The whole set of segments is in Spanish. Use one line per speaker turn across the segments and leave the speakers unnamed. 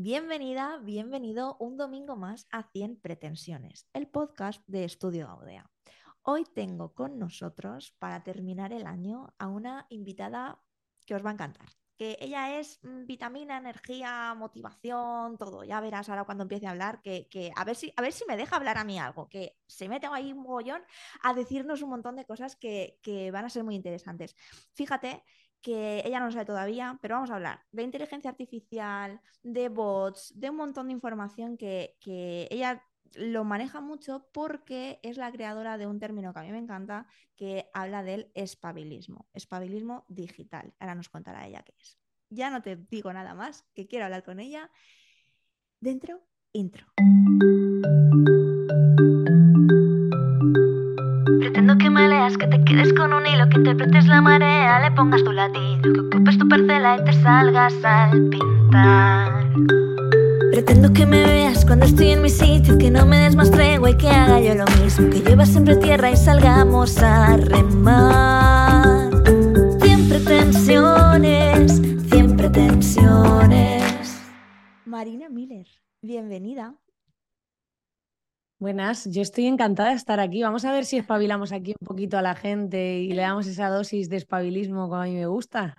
Bienvenida, bienvenido un domingo más a 100 Pretensiones, el podcast de Estudio Audea. Hoy tengo con nosotros, para terminar el año, a una invitada que os va a encantar. Que ella es mm, vitamina, energía, motivación, todo. Ya verás ahora cuando empiece a hablar, que, a, ver si, a ver si me deja hablar a mí algo, que se mete ahí un mogollón a decirnos un montón de cosas que, que van a ser muy interesantes. Fíjate que ella no lo sabe todavía, pero vamos a hablar de inteligencia artificial, de bots, de un montón de información que, ella lo maneja mucho porque es la creadora de un término que a mí me encanta, que habla del espabilismo, espabilismo digital. Ahora nos contará ella qué es. Ya no te digo nada más, que quiero hablar con ella. Dentro, intro.
Que te quedes con un hilo, que interpretes la marea, le pongas tu latido, que ocupes tu parcela y te salgas al pintar. Pretendo que me veas cuando estoy en mi sitio, que no me des más tregua y que haga yo lo mismo, que llevas siempre tierra y salgamos a remar. Siempre tensiones, siempre tensiones.
Marina Miller, bienvenida.
Buenas, yo estoy encantada de estar aquí. Vamos a ver si espabilamos aquí un poquito a la gente y le damos esa dosis de espabilismo como a mí me gusta.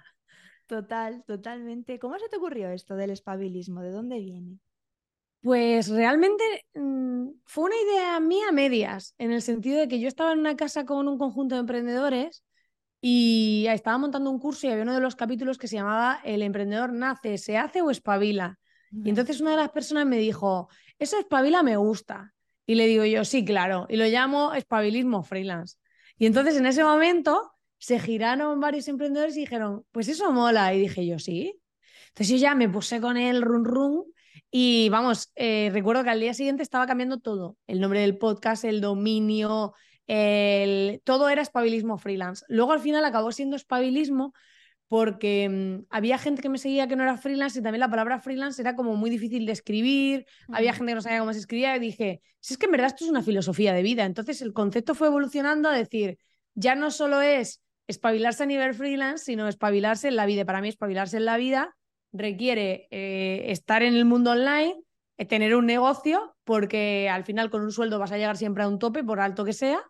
Total, totalmente. ¿Cómo se te ocurrió esto del espabilismo? ¿De dónde viene?
Pues realmente mm, fue una idea mía a medias, en el sentido de que yo estaba en una casa con un conjunto de emprendedores y estaba montando un curso y había uno de los capítulos que se llamaba El emprendedor nace, se hace o espabila. Y entonces una de las personas me dijo, eso espabila me gusta. Y le digo yo, sí, claro. Y lo llamo espabilismo freelance. Y entonces en ese momento se giraron varios emprendedores y dijeron, pues eso mola. Y dije yo, sí. Entonces yo ya me puse con el run run y vamos, eh, recuerdo que al día siguiente estaba cambiando todo. El nombre del podcast, el dominio, el... todo era espabilismo freelance. Luego al final acabó siendo espabilismo porque mm, había gente que me seguía que no era freelance y también la palabra freelance era como muy difícil de escribir, había gente que no sabía cómo se escribía y dije, si es que en verdad esto es una filosofía de vida, entonces el concepto fue evolucionando a decir, ya no solo es espabilarse a nivel freelance, sino espabilarse en la vida. Para mí espabilarse en la vida requiere eh, estar en el mundo online, eh, tener un negocio, porque al final con un sueldo vas a llegar siempre a un tope, por alto que sea,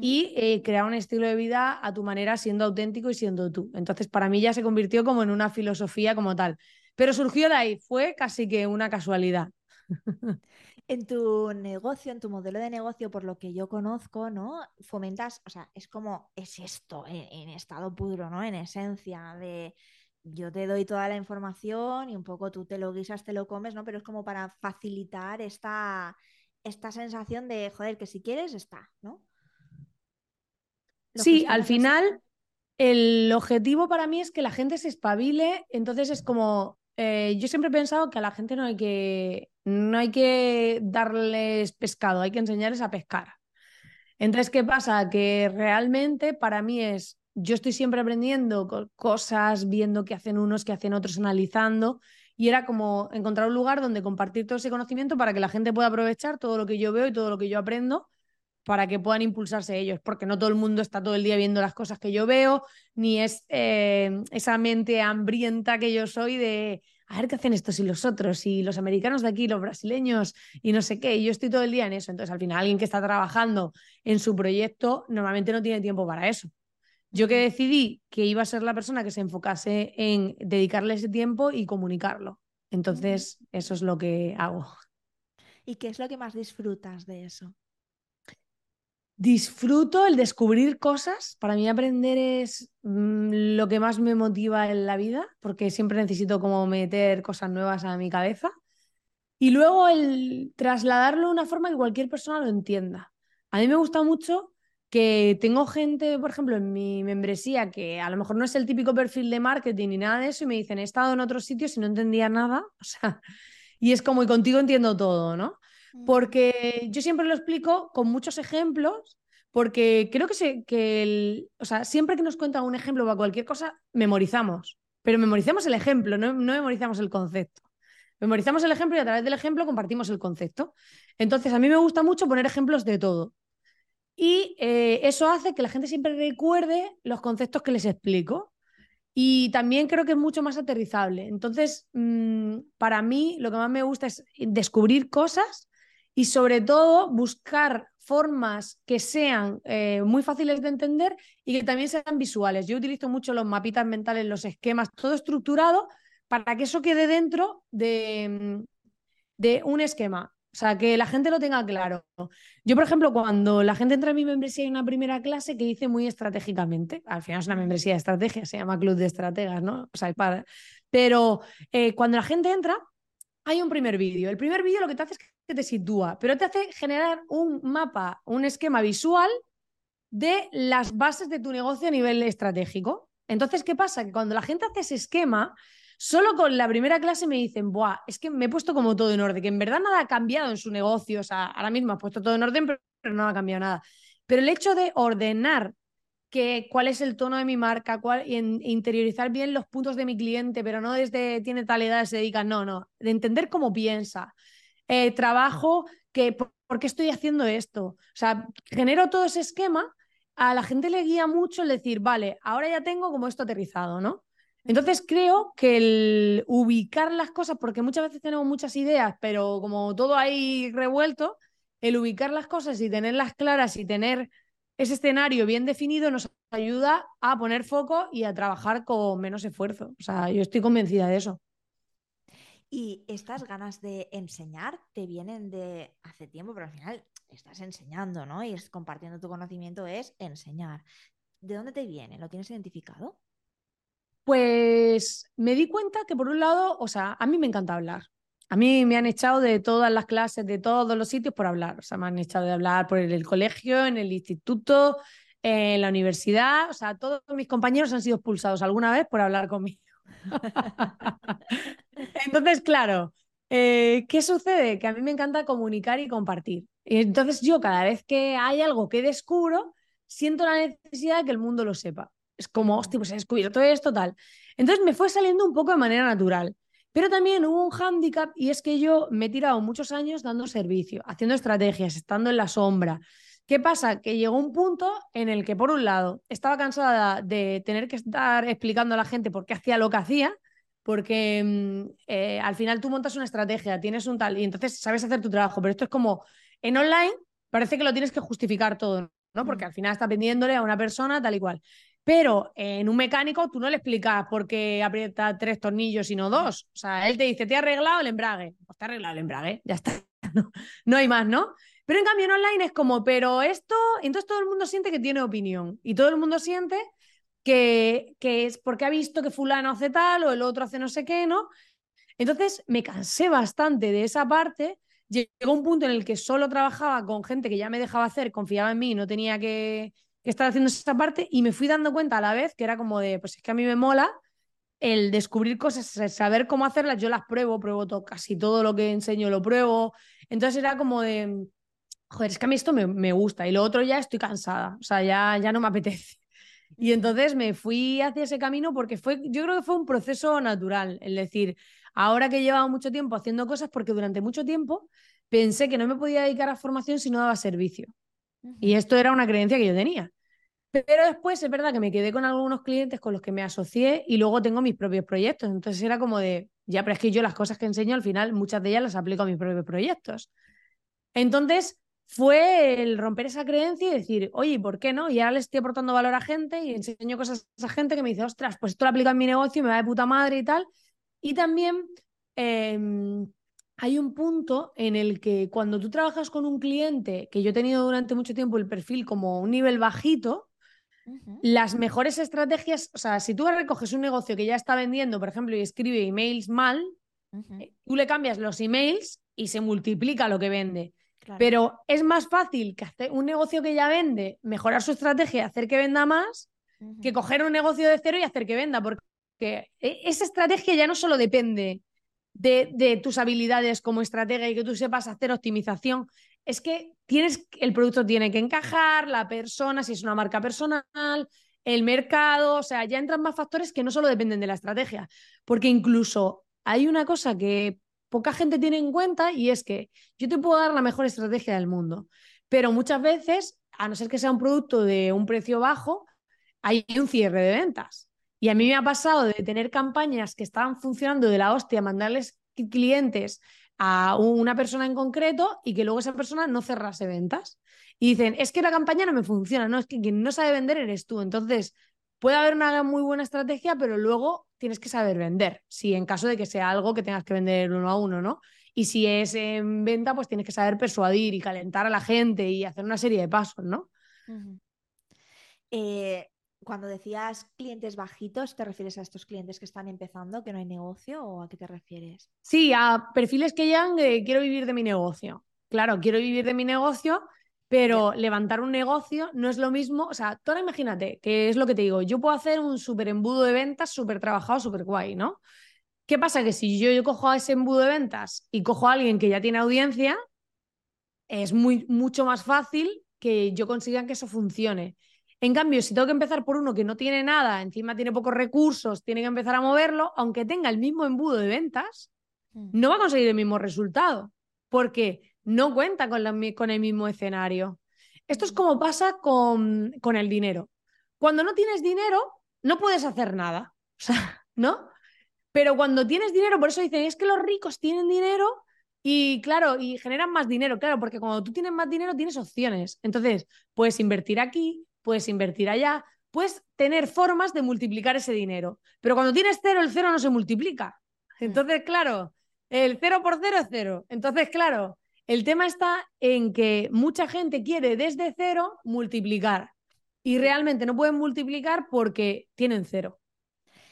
y eh, crear un estilo de vida a tu manera siendo auténtico y siendo tú. Entonces, para mí ya se convirtió como en una filosofía como tal. Pero surgió de ahí, fue casi que una casualidad.
En tu negocio, en tu modelo de negocio, por lo que yo conozco, ¿no? Fomentas, o sea, es como, es esto en, estado puro, ¿no? En esencia de yo te doy toda la información y un poco tú te lo guisas, te lo comes, ¿no? Pero es como para facilitar esta, esta sensación de, joder, que si quieres, está, ¿no?
Sí, al final el objetivo para mí es que la gente se espabile, entonces es como, eh, yo siempre he pensado que a la gente no hay que, no hay que darles pescado, hay que enseñarles a pescar. Entonces, ¿qué pasa? Que realmente para mí es, yo estoy siempre aprendiendo cosas, viendo qué hacen unos, qué hacen otros, analizando, y era como encontrar un lugar donde compartir todo ese conocimiento para que la gente pueda aprovechar todo lo que yo veo y todo lo que yo aprendo para que puedan impulsarse ellos, porque no todo el mundo está todo el día viendo las cosas que yo veo, ni es eh, esa mente hambrienta que yo soy de a ver qué hacen estos y los otros, y los americanos de aquí, los brasileños, y no sé qué, y yo estoy todo el día en eso. Entonces, al final, alguien que está trabajando en su proyecto normalmente no tiene tiempo para eso. Yo que decidí que iba a ser la persona que se enfocase en dedicarle ese tiempo y comunicarlo. Entonces, eso es lo que hago.
¿Y qué es lo que más disfrutas de eso?
Disfruto el descubrir cosas. Para mí aprender es mm, lo que más me motiva en la vida, porque siempre necesito como meter cosas nuevas a mi cabeza. Y luego el trasladarlo de una forma que cualquier persona lo entienda. A mí me gusta mucho que tengo gente, por ejemplo, en mi membresía que a lo mejor no es el típico perfil de marketing ni nada de eso y me dicen, he estado en otros sitios y no entendía nada. O sea, y es como, y contigo entiendo todo, ¿no? Porque yo siempre lo explico con muchos ejemplos, porque creo que, se, que el, o sea, siempre que nos cuentan un ejemplo para cualquier cosa, memorizamos, pero memorizamos el ejemplo, no, no memorizamos el concepto. Memorizamos el ejemplo y a través del ejemplo compartimos el concepto. Entonces, a mí me gusta mucho poner ejemplos de todo. Y eh, eso hace que la gente siempre recuerde los conceptos que les explico. y también creo que es mucho más aterrizable. Entonces, mm, para mí lo que más me gusta es descubrir cosas y sobre todo buscar formas que sean eh, muy fáciles de entender y que también sean visuales. Yo utilizo mucho los mapitas mentales, los esquemas, todo estructurado para que eso quede dentro de, mm, un esquema. O sea, que la gente lo tenga claro. Yo, por ejemplo, cuando la gente entra en mi membresía hay una primera clase que dice muy estratégicamente, al final es una membresía de estrategia, se llama Club de Estrategas, ¿no? O sea, para... Pero eh, cuando la gente entra, hay un primer vídeo. El primer vídeo lo que te hace es que te sitúa, pero te hace generar un mapa, un esquema visual de las bases de tu negocio a nivel estratégico. Entonces, ¿qué pasa? Que cuando la gente hace ese esquema, Solo con la primera clase me dicen, Buah, es que me he puesto como todo en orden, que en verdad nada ha cambiado en su negocio. O sea, ahora mismo ha puesto todo en orden, pero, no ha cambiado nada. Pero el hecho de ordenar que, cuál es el tono de mi marca, cuál, y interiorizar bien los puntos de mi cliente, pero no desde tiene tal edad, se dedica, no, no, de entender cómo piensa. Eh, trabajo, que, por, ¿por, qué estoy haciendo esto? O sea, genero todo ese esquema, a la gente le guía mucho el decir, vale, ahora ya tengo como esto aterrizado, ¿no? Entonces creo que el ubicar las cosas, porque muchas veces tenemos muchas ideas, pero como todo ahí revuelto, el ubicar las cosas y tenerlas claras y tener ese escenario bien definido nos ayuda a poner foco y a trabajar con menos esfuerzo. O sea, yo estoy convencida de eso.
Y estas ganas de enseñar te vienen de hace tiempo, pero al final estás enseñando, ¿no? Y es, compartiendo tu conocimiento es enseñar. ¿De dónde te viene? ¿Lo tienes identificado?
Pues me di cuenta que por un lado, o sea, a mí me encanta hablar. A mí me han echado de todas las clases, de todos los sitios por hablar. O sea, me han echado de hablar por el, colegio, en el instituto, en la universidad. O sea, todos mis compañeros han sido expulsados alguna vez por hablar conmigo. Entonces, claro, eh, ¿qué sucede? Que a mí me encanta comunicar y compartir. Y entonces yo cada vez que hay algo que descubro, siento la necesidad de que el mundo lo sepa. Es como, hostia, pues he descubierto esto, tal. Entonces me fue saliendo un poco de manera natural. Pero también hubo un hándicap y es que yo me he tirado muchos años dando servicio, haciendo estrategias, estando en la sombra. ¿Qué pasa? Que llegó un punto en el que, por un lado, estaba cansada de tener que estar explicando a la gente por qué hacía lo que hacía, porque mm, eh, al final tú montas una estrategia, tienes un tal, y entonces sabes hacer tu trabajo, pero esto es como en online, parece que lo tienes que justificar todo, ¿no? Porque al final está pendiéndole a una persona tal y cual. Pero en un mecánico tú no le explicas por qué aprieta tres tornillos sino dos. O sea, él te dice, ¿te ha arreglado el embrague? Pues te ha arreglado el embrague, ya está. No, hay más, ¿no? Pero en cambio en online es como, pero esto, entonces todo el mundo siente que tiene opinión y todo el mundo siente que, que es porque ha visto que fulano hace tal o el otro hace no sé qué, ¿no? Entonces me cansé bastante de esa parte. Llegó un punto en el que solo trabajaba con gente que ya me dejaba hacer, confiaba en mí, no tenía que, que estaba haciendo esa parte y me fui dando cuenta a la vez que era como de, pues es que a mí me mola el descubrir cosas, saber cómo hacerlas, yo las pruebo, pruebo todo, casi todo lo que enseño lo pruebo. Entonces era como de, joder, es que a mí esto me, me gusta y lo otro ya estoy cansada, o sea, ya, ya no me apetece. Y entonces me fui hacia ese camino porque fue, yo creo que fue un proceso natural, es decir, ahora que he llevado mucho tiempo haciendo cosas, porque durante mucho tiempo pensé que no me podía dedicar a formación si no daba servicio. Y esto era una creencia que yo tenía. Pero después es verdad que me quedé con algunos clientes con los que me asocié y luego tengo mis propios proyectos. Entonces era como de, ya, pero es que yo las cosas que enseño al final, muchas de ellas las aplico a mis propios proyectos. Entonces fue el romper esa creencia y decir, oye, ¿por qué no? Y ahora le estoy aportando valor a gente y enseño cosas a esa gente que me dice, ostras, pues esto lo aplico en mi negocio y me va de puta madre y tal. Y también em, hay un punto en el que cuando tú trabajas con un cliente, que yo he tenido durante mucho tiempo el perfil como un nivel bajito, las mejores estrategias, o sea, si tú recoges un negocio que ya está vendiendo, por ejemplo, y escribe emails mal, eh, tú le cambias los emails y se multiplica lo que vende. Pero es más fácil que hacer un negocio que ya vende, mejorar su estrategia, hacer que venda más, que coger un negocio de cero y hacer que venda, porque e, esa estrategia ya no solo depende de, de, tus habilidades como estratega y que tú sepas hacer optimización, es que tienes, el producto tiene que encajar, la persona, si es una marca personal, el mercado, o sea, ya entran más factores que no solo dependen de la estrategia, porque incluso hay una cosa que poca gente tiene en cuenta y es que yo te puedo dar la mejor estrategia del mundo, pero muchas veces, a no ser que sea un producto de un precio bajo, hay un cierre de ventas. Y a mí me ha pasado de tener campañas que estaban funcionando de la hostia, mandarles clientes a una persona en concreto y que luego esa persona no cerrase ventas. Y dicen, es que la campaña no me funciona, no, es que quien no sabe vender eres tú. Entonces, puede haber una muy buena estrategia, pero luego tienes que saber vender, si en caso de que sea algo que tengas que vender uno a uno, ¿no? Y si es en venta, pues tienes que saber persuadir y calentar a la gente y hacer una serie de pasos, ¿no?
eh, cuando decías clientes bajitos, ¿te refieres a estos clientes que están empezando, que no hay negocio o a qué te refieres?
Sí, a perfiles que ya quiero vivir de mi negocio. Claro, quiero vivir de mi negocio, pero levantar un negocio no es lo mismo. O sea, tú ahora imagínate, que es lo que te digo, yo puedo hacer un súper embudo de ventas, súper trabajado, súper guay, ¿no? ¿Qué pasa? Que si yo, yo cojo a ese embudo de ventas y cojo a alguien que ya tiene audiencia, es muy, mucho más fácil que yo consiga que eso funcione. En cambio, si tengo que empezar por uno que no tiene nada, encima tiene pocos recursos, tiene que empezar a moverlo, aunque tenga el mismo embudo de ventas, mm. no va a conseguir el mismo resultado, porque no cuenta con, con el mismo escenario. Esto es mm. como pasa con, con el dinero. Cuando no tienes dinero, no puedes hacer nada, o sea, ¿no? Pero cuando tienes dinero, por eso dicen, es que los ricos tienen dinero y claro, y generan más dinero, claro, porque cuando tú tienes más dinero tienes opciones. Entonces, puedes invertir aquí, puedes invertir allá, puedes tener formas de multiplicar ese dinero. Pero cuando tienes cero, el cero no se multiplica. Hmm. Entonces, claro, el cero por cero es cero. Entonces, claro, el tema está en que mucha gente quiere desde cero multiplicar y realmente no pueden multiplicar porque tienen cero.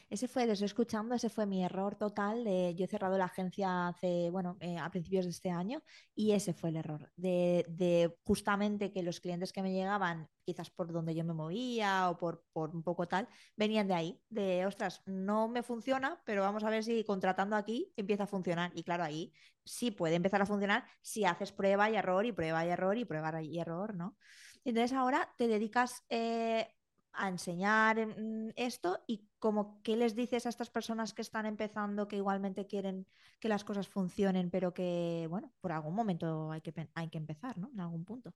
Ese fue, desde escuchando, ese fue mi error total. De, yo he cerrado la agencia hace, bueno, eh, a principios de este año y ese fue el error. De, justamente que los clientes que me llegaban, quizás por donde yo me movía o por, por un poco tal, venían de ahí. De, ostras, no me funciona, pero vamos a ver si contratando aquí empieza a funcionar. Y claro, ahí sí puede empezar a funcionar si haces prueba y error y prueba y error y prueba y error, ¿no? Entonces ahora te dedicas eh, a enseñar mm, esto y como qué les dices a estas personas que están empezando, que igualmente quieren que las cosas funcionen, pero que, bueno, por algún momento hay que, hay que empezar, ¿no? En algún punto.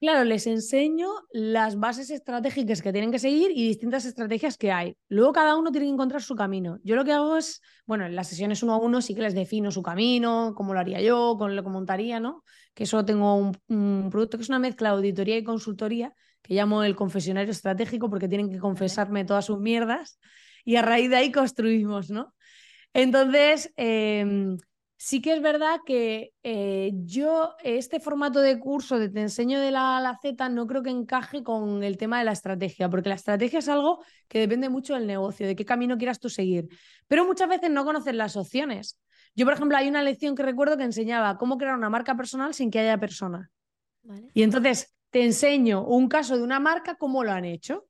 Claro, les enseño las bases estratégicas que tienen que seguir y distintas estrategias que hay. Luego cada uno tiene que encontrar su camino. Yo lo que hago es, bueno, en las sesiones uno a uno sí que les defino su camino, cómo lo haría yo, cómo lo montaría, ¿no? Que eso tengo un, un producto que es una mezcla de auditoría y consultoría que llamo el confesionario estratégico porque tienen que confesarme todas sus mierdas y a raíz de ahí construimos, ¿no? Entonces, em, sí que es verdad que eh, yo este formato de curso de te enseño de la A a la Z no creo que encaje con el tema de la estrategia, porque la estrategia es algo que depende mucho del negocio, de qué camino quieras tú seguir. Pero muchas veces no conoces las opciones. Yo, por ejemplo, hay una lección que recuerdo que enseñaba cómo crear una marca personal sin que haya persona. Y entonces te enseño un caso de una marca, cómo lo han hecho.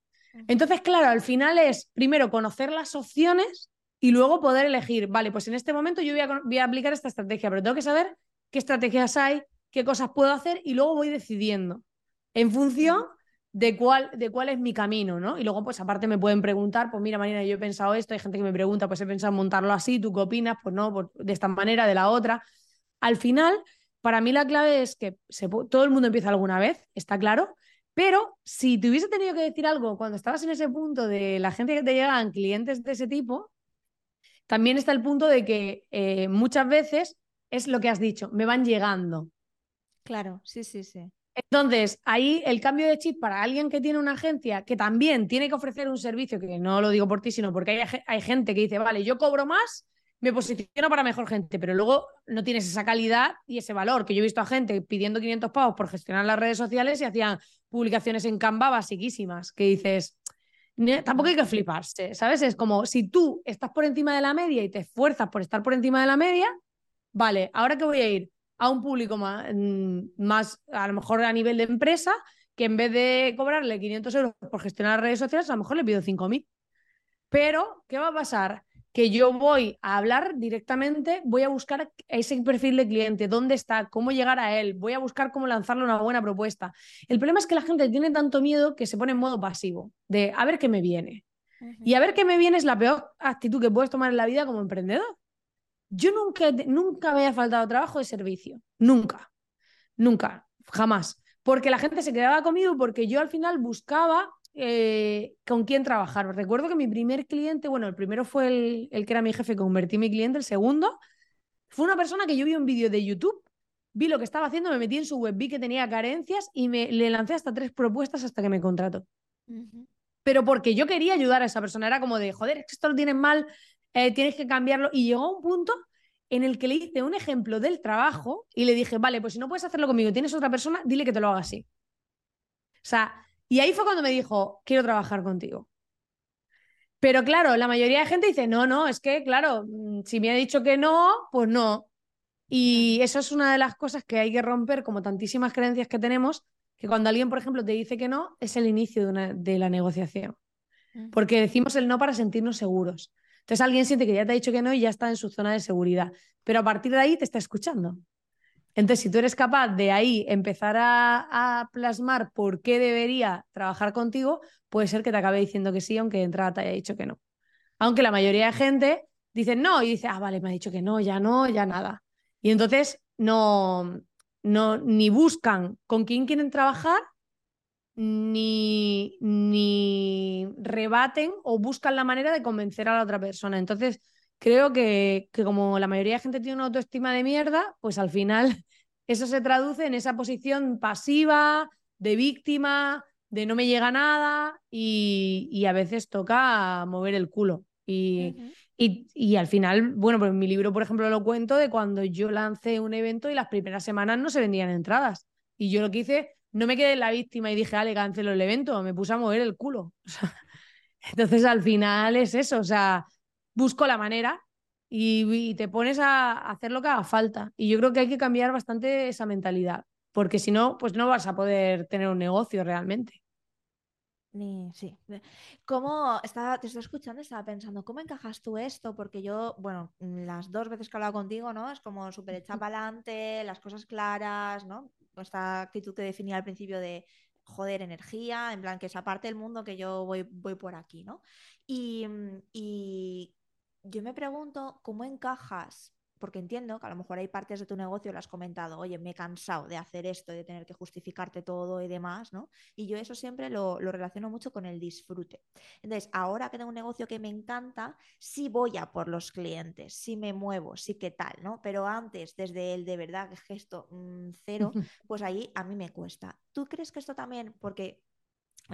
Entonces, claro, al final es primero conocer las opciones y luego poder elegir, vale, pues en este momento yo voy a, aplicar esta estrategia, pero tengo que saber qué estrategias hay, qué cosas puedo hacer y luego voy decidiendo en función de cuál, de cuál es mi camino, ¿no? Y luego, pues aparte me pueden preguntar, pues mira, Marina, yo he pensado esto, hay gente que me pregunta, pues he pensado montarlo así, ¿tú qué opinas? Pues no, de esta manera, de la otra. Al final, para mí la clave es que todo el mundo empieza alguna vez, está claro, pero si te hubiese tenido que decir algo cuando estabas en ese punto de la gente que te llegan, clientes de ese tipo, también está el punto de que eh, muchas veces es lo que has dicho, me van llegando.
Claro, sí, sí, sí.
Entonces, ahí el cambio de chip para alguien que tiene una agencia que también tiene que ofrecer un servicio, que no lo digo por ti, sino porque hay, hay gente que dice, vale, yo cobro más, me posiciono para mejor gente, pero luego no tienes esa calidad y ese valor, que yo he visto a gente pidiendo 500 pavos por gestionar las redes sociales y hacían publicaciones en Canva basiquísimas, que dices, tampoco hay que fliparse, ¿sabes? Es como si tú estás por encima de la media y te esfuerzas por estar por encima de la media, vale, ahora que voy a ir a un público más, mm, más a lo mejor a nivel de empresa, que en vez de cobrarle 500 euros por gestionar las redes sociales, a lo mejor le pido 5.000. Pero, ¿qué va a pasar? Que yo voy a hablar directamente, voy a buscar ese perfil de cliente, dónde está, cómo llegar a él, voy a buscar cómo lanzarle una buena propuesta. El problema es que la gente tiene tanto miedo que se pone en modo pasivo, de a ver qué me viene. Y a ver qué me viene es la peor actitud que puedes tomar en la vida como emprendedor. Yo nunca, nunca me haya faltado trabajo de servicio, nunca, nunca, jamás. Porque la gente se quedaba conmigo porque yo al final buscaba eh, con quién trabajar. Recuerdo que mi primer cliente, bueno, el primero fue el, el que era mi jefe, convertí mi cliente, el segundo fue una persona que yo vi un vídeo de YouTube, vi lo que estaba haciendo, me metí en su web, vi que tenía carencias y me, le lancé hasta tres propuestas hasta que me contrató. Pero porque yo quería ayudar a esa persona, era como de, joder, esto lo tienes mal, eh, tienes que cambiarlo. Y llegó a un punto en el que le hice un ejemplo del trabajo y le dije, vale, pues si no puedes hacerlo conmigo, tienes otra persona, dile que te lo haga así. O sea, y ahí fue cuando me dijo, quiero trabajar contigo. Pero claro, la mayoría de gente dice, no, no, es que, claro, mm, si me ha dicho que no, pues no. Y eso es una de las cosas que hay que romper, como tantísimas creencias que tenemos, que cuando alguien, por ejemplo, te dice que no, es el inicio de, una, de la negociación. Porque decimos el no para sentirnos seguros. Entonces alguien siente que ya te ha dicho que no y ya está en su zona de seguridad. Pero a partir de ahí te está escuchando. Entonces, si tú eres capaz de ahí empezar a, plasmar por qué debería trabajar contigo, puede ser que te acabe diciendo que sí, aunque de entrada te haya dicho que no. Aunque la mayoría de gente dice no y dice, ah, vale, me ha dicho que no, ya no, ya nada. Y entonces no, no ni buscan con quién quieren trabajar, ni, ni rebaten o buscan la manera de convencer a la otra persona. Entonces, creo que, que, como la mayoría de gente tiene una autoestima de mierda, pues al final eso se traduce en esa posición pasiva, de víctima, de no me llega nada y, a veces toca mover el culo. Y, y, al final, bueno, pues en mi libro, por ejemplo, lo cuento de cuando yo lancé un evento y las primeras semanas no se vendían entradas. Y yo lo que hice, no me quedé en la víctima y dije, ale, cancelo el evento, me puse a mover el culo. entonces al final es eso, o sea, busco la manera y, te pones a hacer lo que haga falta. Y yo creo que hay que cambiar bastante esa mentalidad, porque si no, pues no vas a poder tener un negocio realmente.
Ni, sí. ¿Cómo estaba, te estoy escuchando, estaba pensando, ¿cómo encajas tú esto? Porque yo, bueno, las dos veces que he hablado contigo, ¿no? Es como súper echada para adelante, las cosas claras, ¿no? Esta actitud que definía al principio de joder, energía, en plan que esa parte del mundo que yo voy, voy por aquí, ¿no? Y, y yo me pregunto cómo encajas, porque entiendo que a lo mejor hay partes de tu negocio, lo has comentado, oye, me he cansado de hacer esto, de tener que justificarte todo y demás, ¿no? Y yo eso siempre lo, relaciono mucho con el disfrute. Entonces, ahora que tengo un negocio que me encanta, sí voy a por los clientes, sí me muevo, sí que tal, ¿no? Pero antes, desde el de verdad gesto mm, cero, pues ahí a mí me cuesta. ¿Tú crees que esto también, porque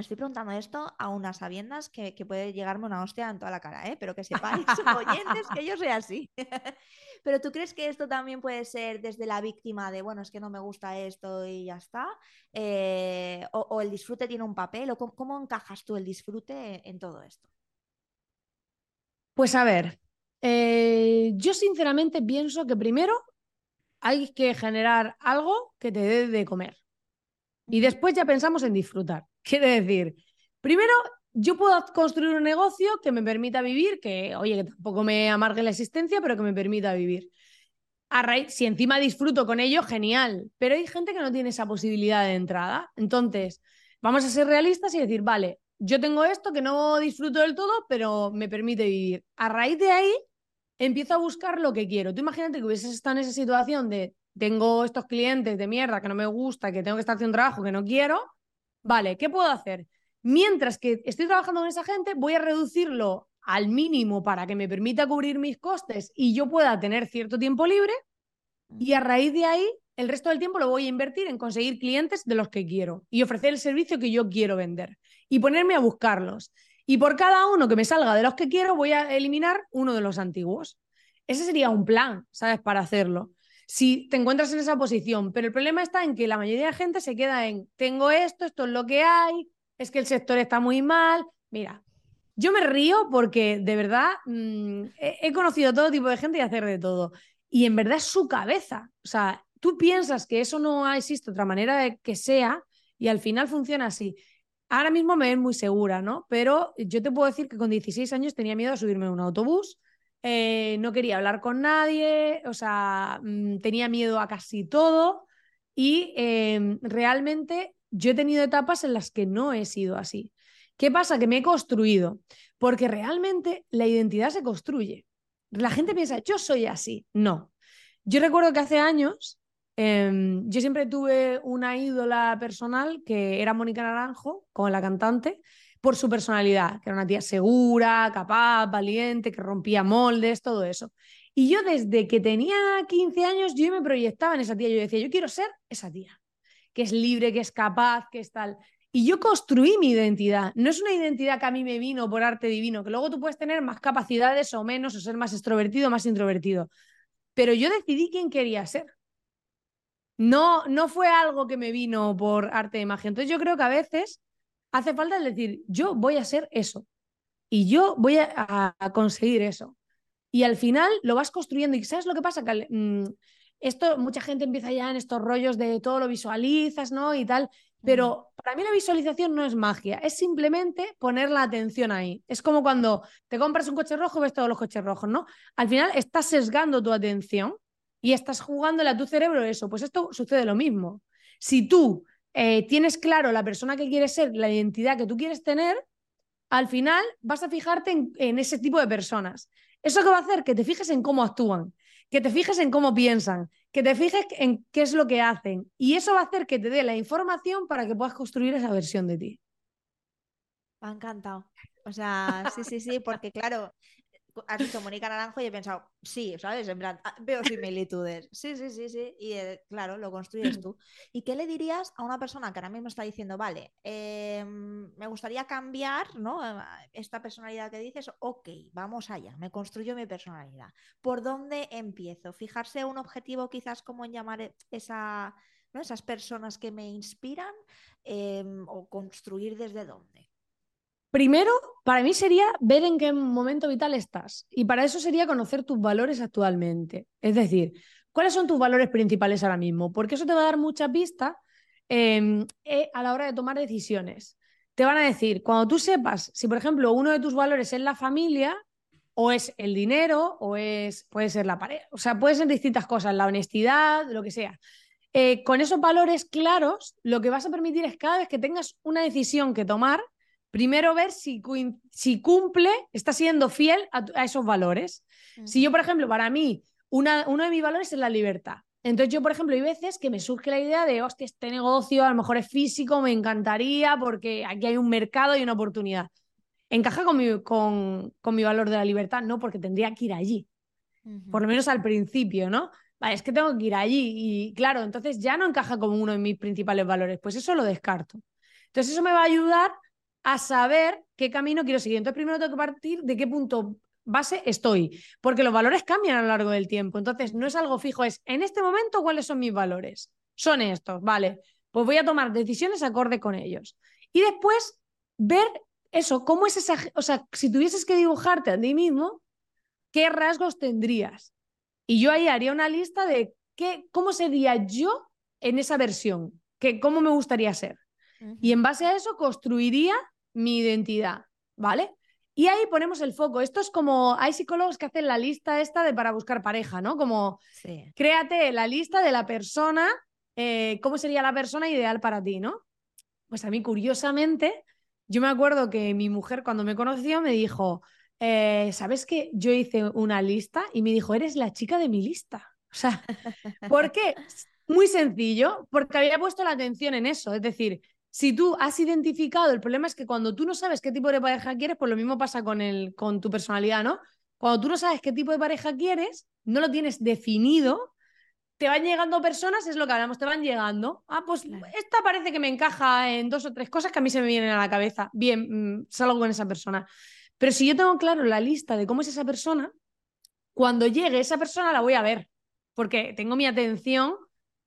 estoy preguntando esto a unas sabiendas que, puede llegarme una hostia en toda la cara, ¿eh? pero que sepáis, oyentes, que yo soy así. pero tú crees que esto también puede ser desde la víctima de, bueno, es que no me gusta esto y ya está, eh, o, el disfrute tiene un papel, o cómo, encajas tú el disfrute en todo esto?
Pues a ver, eh, yo sinceramente pienso que primero hay que generar algo que te dé de comer. Y después ya pensamos en disfrutar. Quiere decir, primero, yo puedo construir un negocio que me permita vivir, que, oye, que tampoco me amargue la existencia, pero que me permita vivir. A raíz, si encima disfruto con ello, genial. Pero hay gente que no tiene esa posibilidad de entrada. Entonces, vamos a ser realistas y decir, vale, yo tengo esto que no disfruto del todo, pero me permite vivir. A raíz de ahí, empiezo a buscar lo que quiero. Tú imagínate que hubieses estado en esa situación de tengo estos clientes de mierda que no me gusta, que tengo que estar haciendo un trabajo que no quiero, Vale, ¿qué puedo hacer? Mientras que estoy trabajando con esa gente, voy a reducirlo al mínimo para que me permita cubrir mis costes y yo pueda tener cierto tiempo libre. Y a raíz de ahí, el resto del tiempo lo voy a invertir en conseguir clientes de los que quiero y ofrecer el servicio que yo quiero vender y ponerme a buscarlos. Y por cada uno que me salga de los que quiero, voy a eliminar uno de los antiguos. Ese sería un plan, ¿sabes? Para hacerlo si te encuentras en esa posición. Pero el problema está en que la mayoría de gente se queda en, tengo esto, esto es lo que hay, es que el sector está muy mal. Mira, yo me río porque de verdad mm, he, conocido todo tipo de gente y hacer de todo. Y en verdad es su cabeza. O sea, tú piensas que eso no existe otra manera de que sea y al final funciona así. Ahora mismo me ven muy segura, ¿no? Pero yo te puedo decir que con 16 años tenía miedo a subirme en un autobús, eh, no quería hablar con nadie, o sea, mm, tenía miedo a casi todo y em, realmente yo he tenido etapas en las que no he sido así. ¿Qué pasa? Que me he construido, porque realmente la identidad se construye. La gente piensa, yo soy así. No. Yo recuerdo que hace años em, yo siempre tuve una ídola personal que era Mónica Naranjo, como la cantante, por su personalidad, que era una tía segura, capaz, valiente, que rompía moldes, todo eso. Y yo desde que tenía 15 años, yo me proyectaba en esa tía. Yo decía, yo quiero ser esa tía, que es libre, que es capaz, que es tal. Y yo construí mi identidad. No es una identidad que a mí me vino por arte divino, que luego tú puedes tener más capacidades o menos, o ser más extrovertido más introvertido. Pero yo decidí quién quería ser. No, no fue algo que me vino por arte de magia. Entonces yo creo que a veces hace falta decir, yo voy a ser eso. Y yo voy a, conseguir eso. Y al final lo vas construyendo. ¿Y sabes lo que pasa? Que mm, esto, mucha gente empieza ya en estos rollos de todo lo visualizas, ¿no? Y tal. Pero para mí la visualización no es magia, es simplemente poner la atención ahí. Es como cuando te compras un coche rojo, ves todos los coches rojos, ¿no? Al final estás sesgando tu atención y estás jugándole a tu cerebro eso. Pues esto sucede lo mismo. Si tú eh, tienes claro la persona que quieres ser, la identidad que tú quieres tener, al final vas a fijarte en, en ese tipo de personas. ¿Eso qué va a hacer? Que te fijes en cómo actúan, que te fijes en cómo piensan, que te fijes en qué es lo que hacen. Y eso va a hacer que te dé la información para que puedas construir esa versión de ti.
Me ha encantado. O sea, sí, sí, sí, porque claro, has dicho Mónica Naranjo y he pensado, sí, ¿sabes? En plan, ah, veo similitudes. Sí, sí, sí, sí. Y eh, claro, lo construyes tú. ¿Y qué le dirías a una persona que ahora mismo está diciendo, vale, em, me gustaría cambiar, ¿no? Eh, esta personalidad que dices, ok, vamos allá, me construyo mi personalidad. ¿Por dónde empiezo? Fijarse un objetivo quizás como en llamar e, esa, ¿no? esas personas que me inspiran em, o construir desde dónde.
Primero, para mí sería ver en qué momento vital estás. Y para eso sería conocer tus valores actualmente. Es decir, cuáles son tus valores principales ahora mismo. Porque eso te va a dar mucha pista em, eh, a la hora de tomar decisiones. Te van a decir, cuando tú sepas si, por ejemplo, uno de tus valores es la familia, o es el dinero, o es, puede ser la pareja. O sea, puede ser distintas cosas, la honestidad, lo que sea. Eh, con esos valores claros, lo que vas a permitir es cada vez que tengas una decisión que tomar, Primero ver si, si cumple, está siendo fiel a, esos valores. Si yo, por ejemplo, para mí, una, uno de mis valores es la libertad. Entonces yo, por ejemplo, hay veces que me surge la idea de, hostia, este negocio a lo mejor es físico, me encantaría porque aquí hay un mercado y una oportunidad. ¿Encaja con mi, con, con mi valor de la libertad? No, porque tendría que ir allí. Por lo menos al principio, ¿no? Vale, es que tengo que ir allí. Y claro, entonces ya no encaja como uno de mis principales valores. Pues eso lo descarto. Entonces eso me va a ayudar a saber qué camino quiero seguir. Entonces, primero tengo que partir de qué punto base estoy, porque los valores cambian a lo largo del tiempo. Entonces, no es algo fijo, es en este momento cuáles son mis valores. Son estos, vale. Pues voy a tomar decisiones acorde con ellos. Y después ver eso, cómo es esa, o sea, si tuvieses que dibujarte a ti mismo, ¿qué rasgos tendrías? Y yo ahí haría una lista de qué, cómo sería yo en esa versión, que, cómo me gustaría ser. Y en base a eso construiría mi identidad, ¿vale? Y ahí ponemos el foco. Esto es como, hay psicólogos que hacen la lista esta de para buscar pareja, ¿no? Como, créate la lista de la persona, eh, cómo sería la persona ideal para ti, ¿no? Pues a mí, curiosamente, yo me acuerdo que mi mujer cuando me conoció me dijo, eh, ¿sabes que yo hice una lista? Y me dijo, eres la chica de mi lista. O sea, ¿por qué? Muy sencillo, porque había puesto la atención en eso. Es decir, si tú has identificado, el problema es que cuando tú no sabes qué tipo de pareja quieres, pues lo mismo pasa con, el, con tu personalidad, ¿no? Cuando tú no sabes qué tipo de pareja quieres, no lo tienes definido, te van llegando personas, es lo que hablamos, te van llegando. Ah, pues esta parece que me encaja en dos o tres cosas que a mí se me vienen a la cabeza. Bien, mm, salgo con esa persona. Pero si yo tengo claro la lista de cómo es esa persona, cuando llegue esa persona la voy a ver, porque tengo mi atención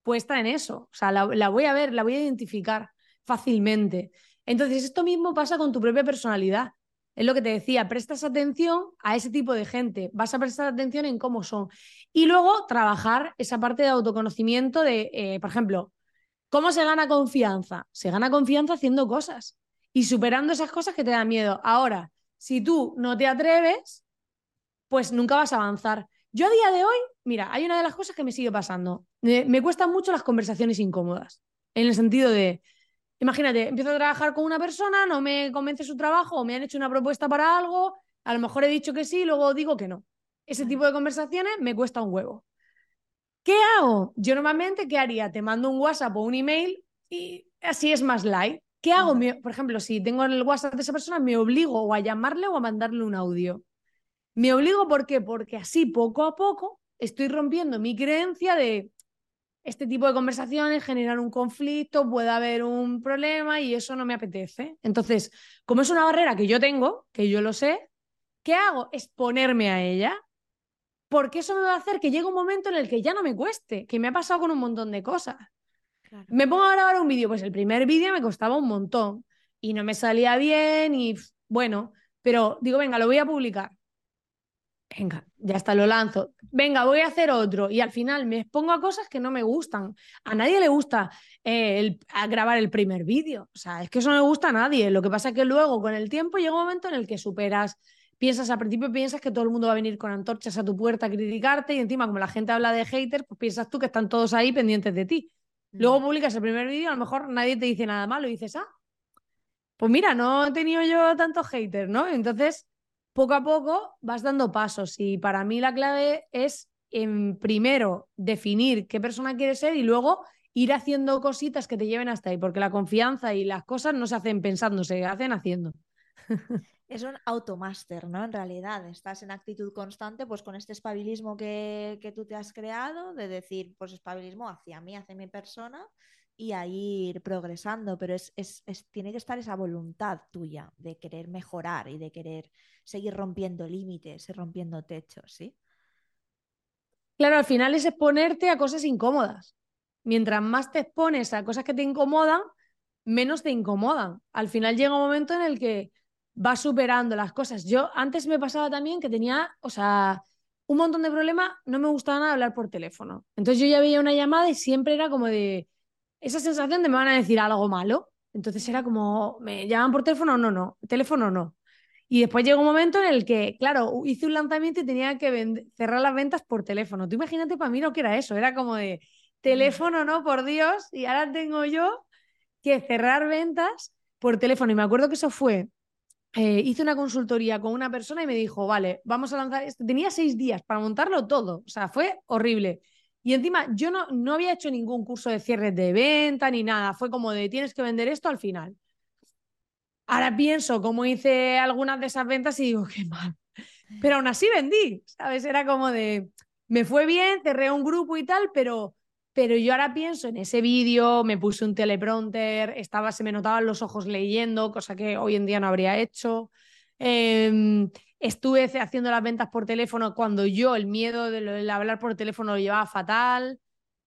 puesta en eso. O sea, la voy a ver, la voy a identificar fácilmente. Entonces, esto mismo pasa con tu propia personalidad. Es lo que te decía, prestas atención a ese tipo de gente, vas a prestar atención en cómo son. Y luego trabajar esa parte de autoconocimiento de, eh, por ejemplo, ¿cómo se gana confianza? Se gana confianza haciendo cosas y superando esas cosas que te dan miedo. Ahora, si tú no te atreves, pues nunca vas a avanzar. Yo a día de hoy, mira, hay una de las cosas que me sigue pasando. me cuestan mucho las conversaciones incómodas, en el sentido de, Imagínate, empiezo a trabajar con una persona, no me convence su trabajo o me han hecho una propuesta para algo, a lo mejor he dicho que sí, luego digo que no. Ese tipo de conversaciones me cuesta un huevo. ¿Qué hago? Yo normalmente, ¿qué haría? Te mando un WhatsApp o un email y así es más light. ¿Qué hago? Me- por ejemplo, si tengo el WhatsApp de esa persona, me obligo o a llamarle o a mandarle un audio. Me obligo, ¿por qué? Porque así poco a poco estoy rompiendo mi creencia de este tipo de conversaciones generan un conflicto, puede haber un problema y eso no me apetece. Entonces, como es una barrera que yo tengo, que yo lo sé, ¿qué hago? Exponerme a ella. Porque eso me va a hacer que llegue un momento en el que ya no me cueste, que me ha pasado con un montón de cosas.
Claro.
Me pongo a grabar un vídeo, pues el primer vídeo me costaba un montón y no me salía bien y bueno, pero digo, venga, lo voy a publicar. Venga, ya está, lo lanzo. Venga, voy a hacer otro. Y al final me expongo a cosas que no me gustan. A nadie le gusta eh, el- a grabar el primer vídeo. O sea, es que eso no le gusta a nadie. Lo que pasa es que luego, con el tiempo, llega un momento en el que superas. Piensas, al principio piensas que todo el mundo va a venir con antorchas a tu puerta a criticarte y encima, como la gente habla de haters, pues piensas tú que están todos ahí pendientes de ti. Luego
Mm.
publicas el primer vídeo, a lo mejor nadie te dice nada malo y dices, ah, pues mira, no he tenido yo tantos haters, ¿no? Entonces, poco a poco vas dando pasos y para mí la clave es, en, primero, definir qué persona quieres ser y luego ir haciendo cositas que te lleven hasta ahí, porque la confianza y las cosas no se hacen pensando, se hacen haciendo.
Es un automáster, ¿no? En realidad, estás en actitud constante, pues con este espabilismo que, que tú te has creado, de decir, pues espabilismo hacia mí, hacia mi persona, y ahí ir progresando, pero es, es- es- tiene que estar esa voluntad tuya de querer mejorar y de querer seguir rompiendo límites y rompiendo techos, ¿sí?
Claro, al final es exponerte a cosas incómodas. Mientras más te expones a cosas que te incomodan, menos te incomodan. Al final llega un momento en el que vas superando las cosas. Yo antes me pasaba también que tenía, o sea, un montón de problemas, no me gustaba nada hablar por teléfono. Entonces yo ya veía una llamada y siempre era como de esa sensación de me van a decir algo malo. Entonces era como, ¿me llaman por teléfono? No, no, teléfono no. Y después llegó un momento en el que, claro, hice un lanzamiento y tenía que cerrar las ventas por teléfono. Tú imagínate para mí lo que era eso, era como de teléfono, no, por Dios, y ahora tengo yo que cerrar ventas por teléfono. Y me acuerdo que eso fue, eh, hice una consultoría con una persona y me dijo, vale, vamos a lanzar esto. Tenía seis días para montarlo todo, o sea, fue horrible. Y encima yo no, no había hecho ningún curso de cierres de venta ni nada, fue como de tienes que vender esto al final. Ahora pienso cómo hice algunas de esas ventas y digo, qué mal. Pero aún así vendí, ¿sabes? Era como de, me fue bien, cerré un grupo y tal, pero, pero yo ahora pienso en ese vídeo, me puse un teleprompter, estaba, se me notaban los ojos leyendo, cosa que hoy en día no habría hecho. Eh, estuve haciendo las ventas por teléfono cuando yo el miedo de, lo, de hablar por teléfono lo llevaba fatal.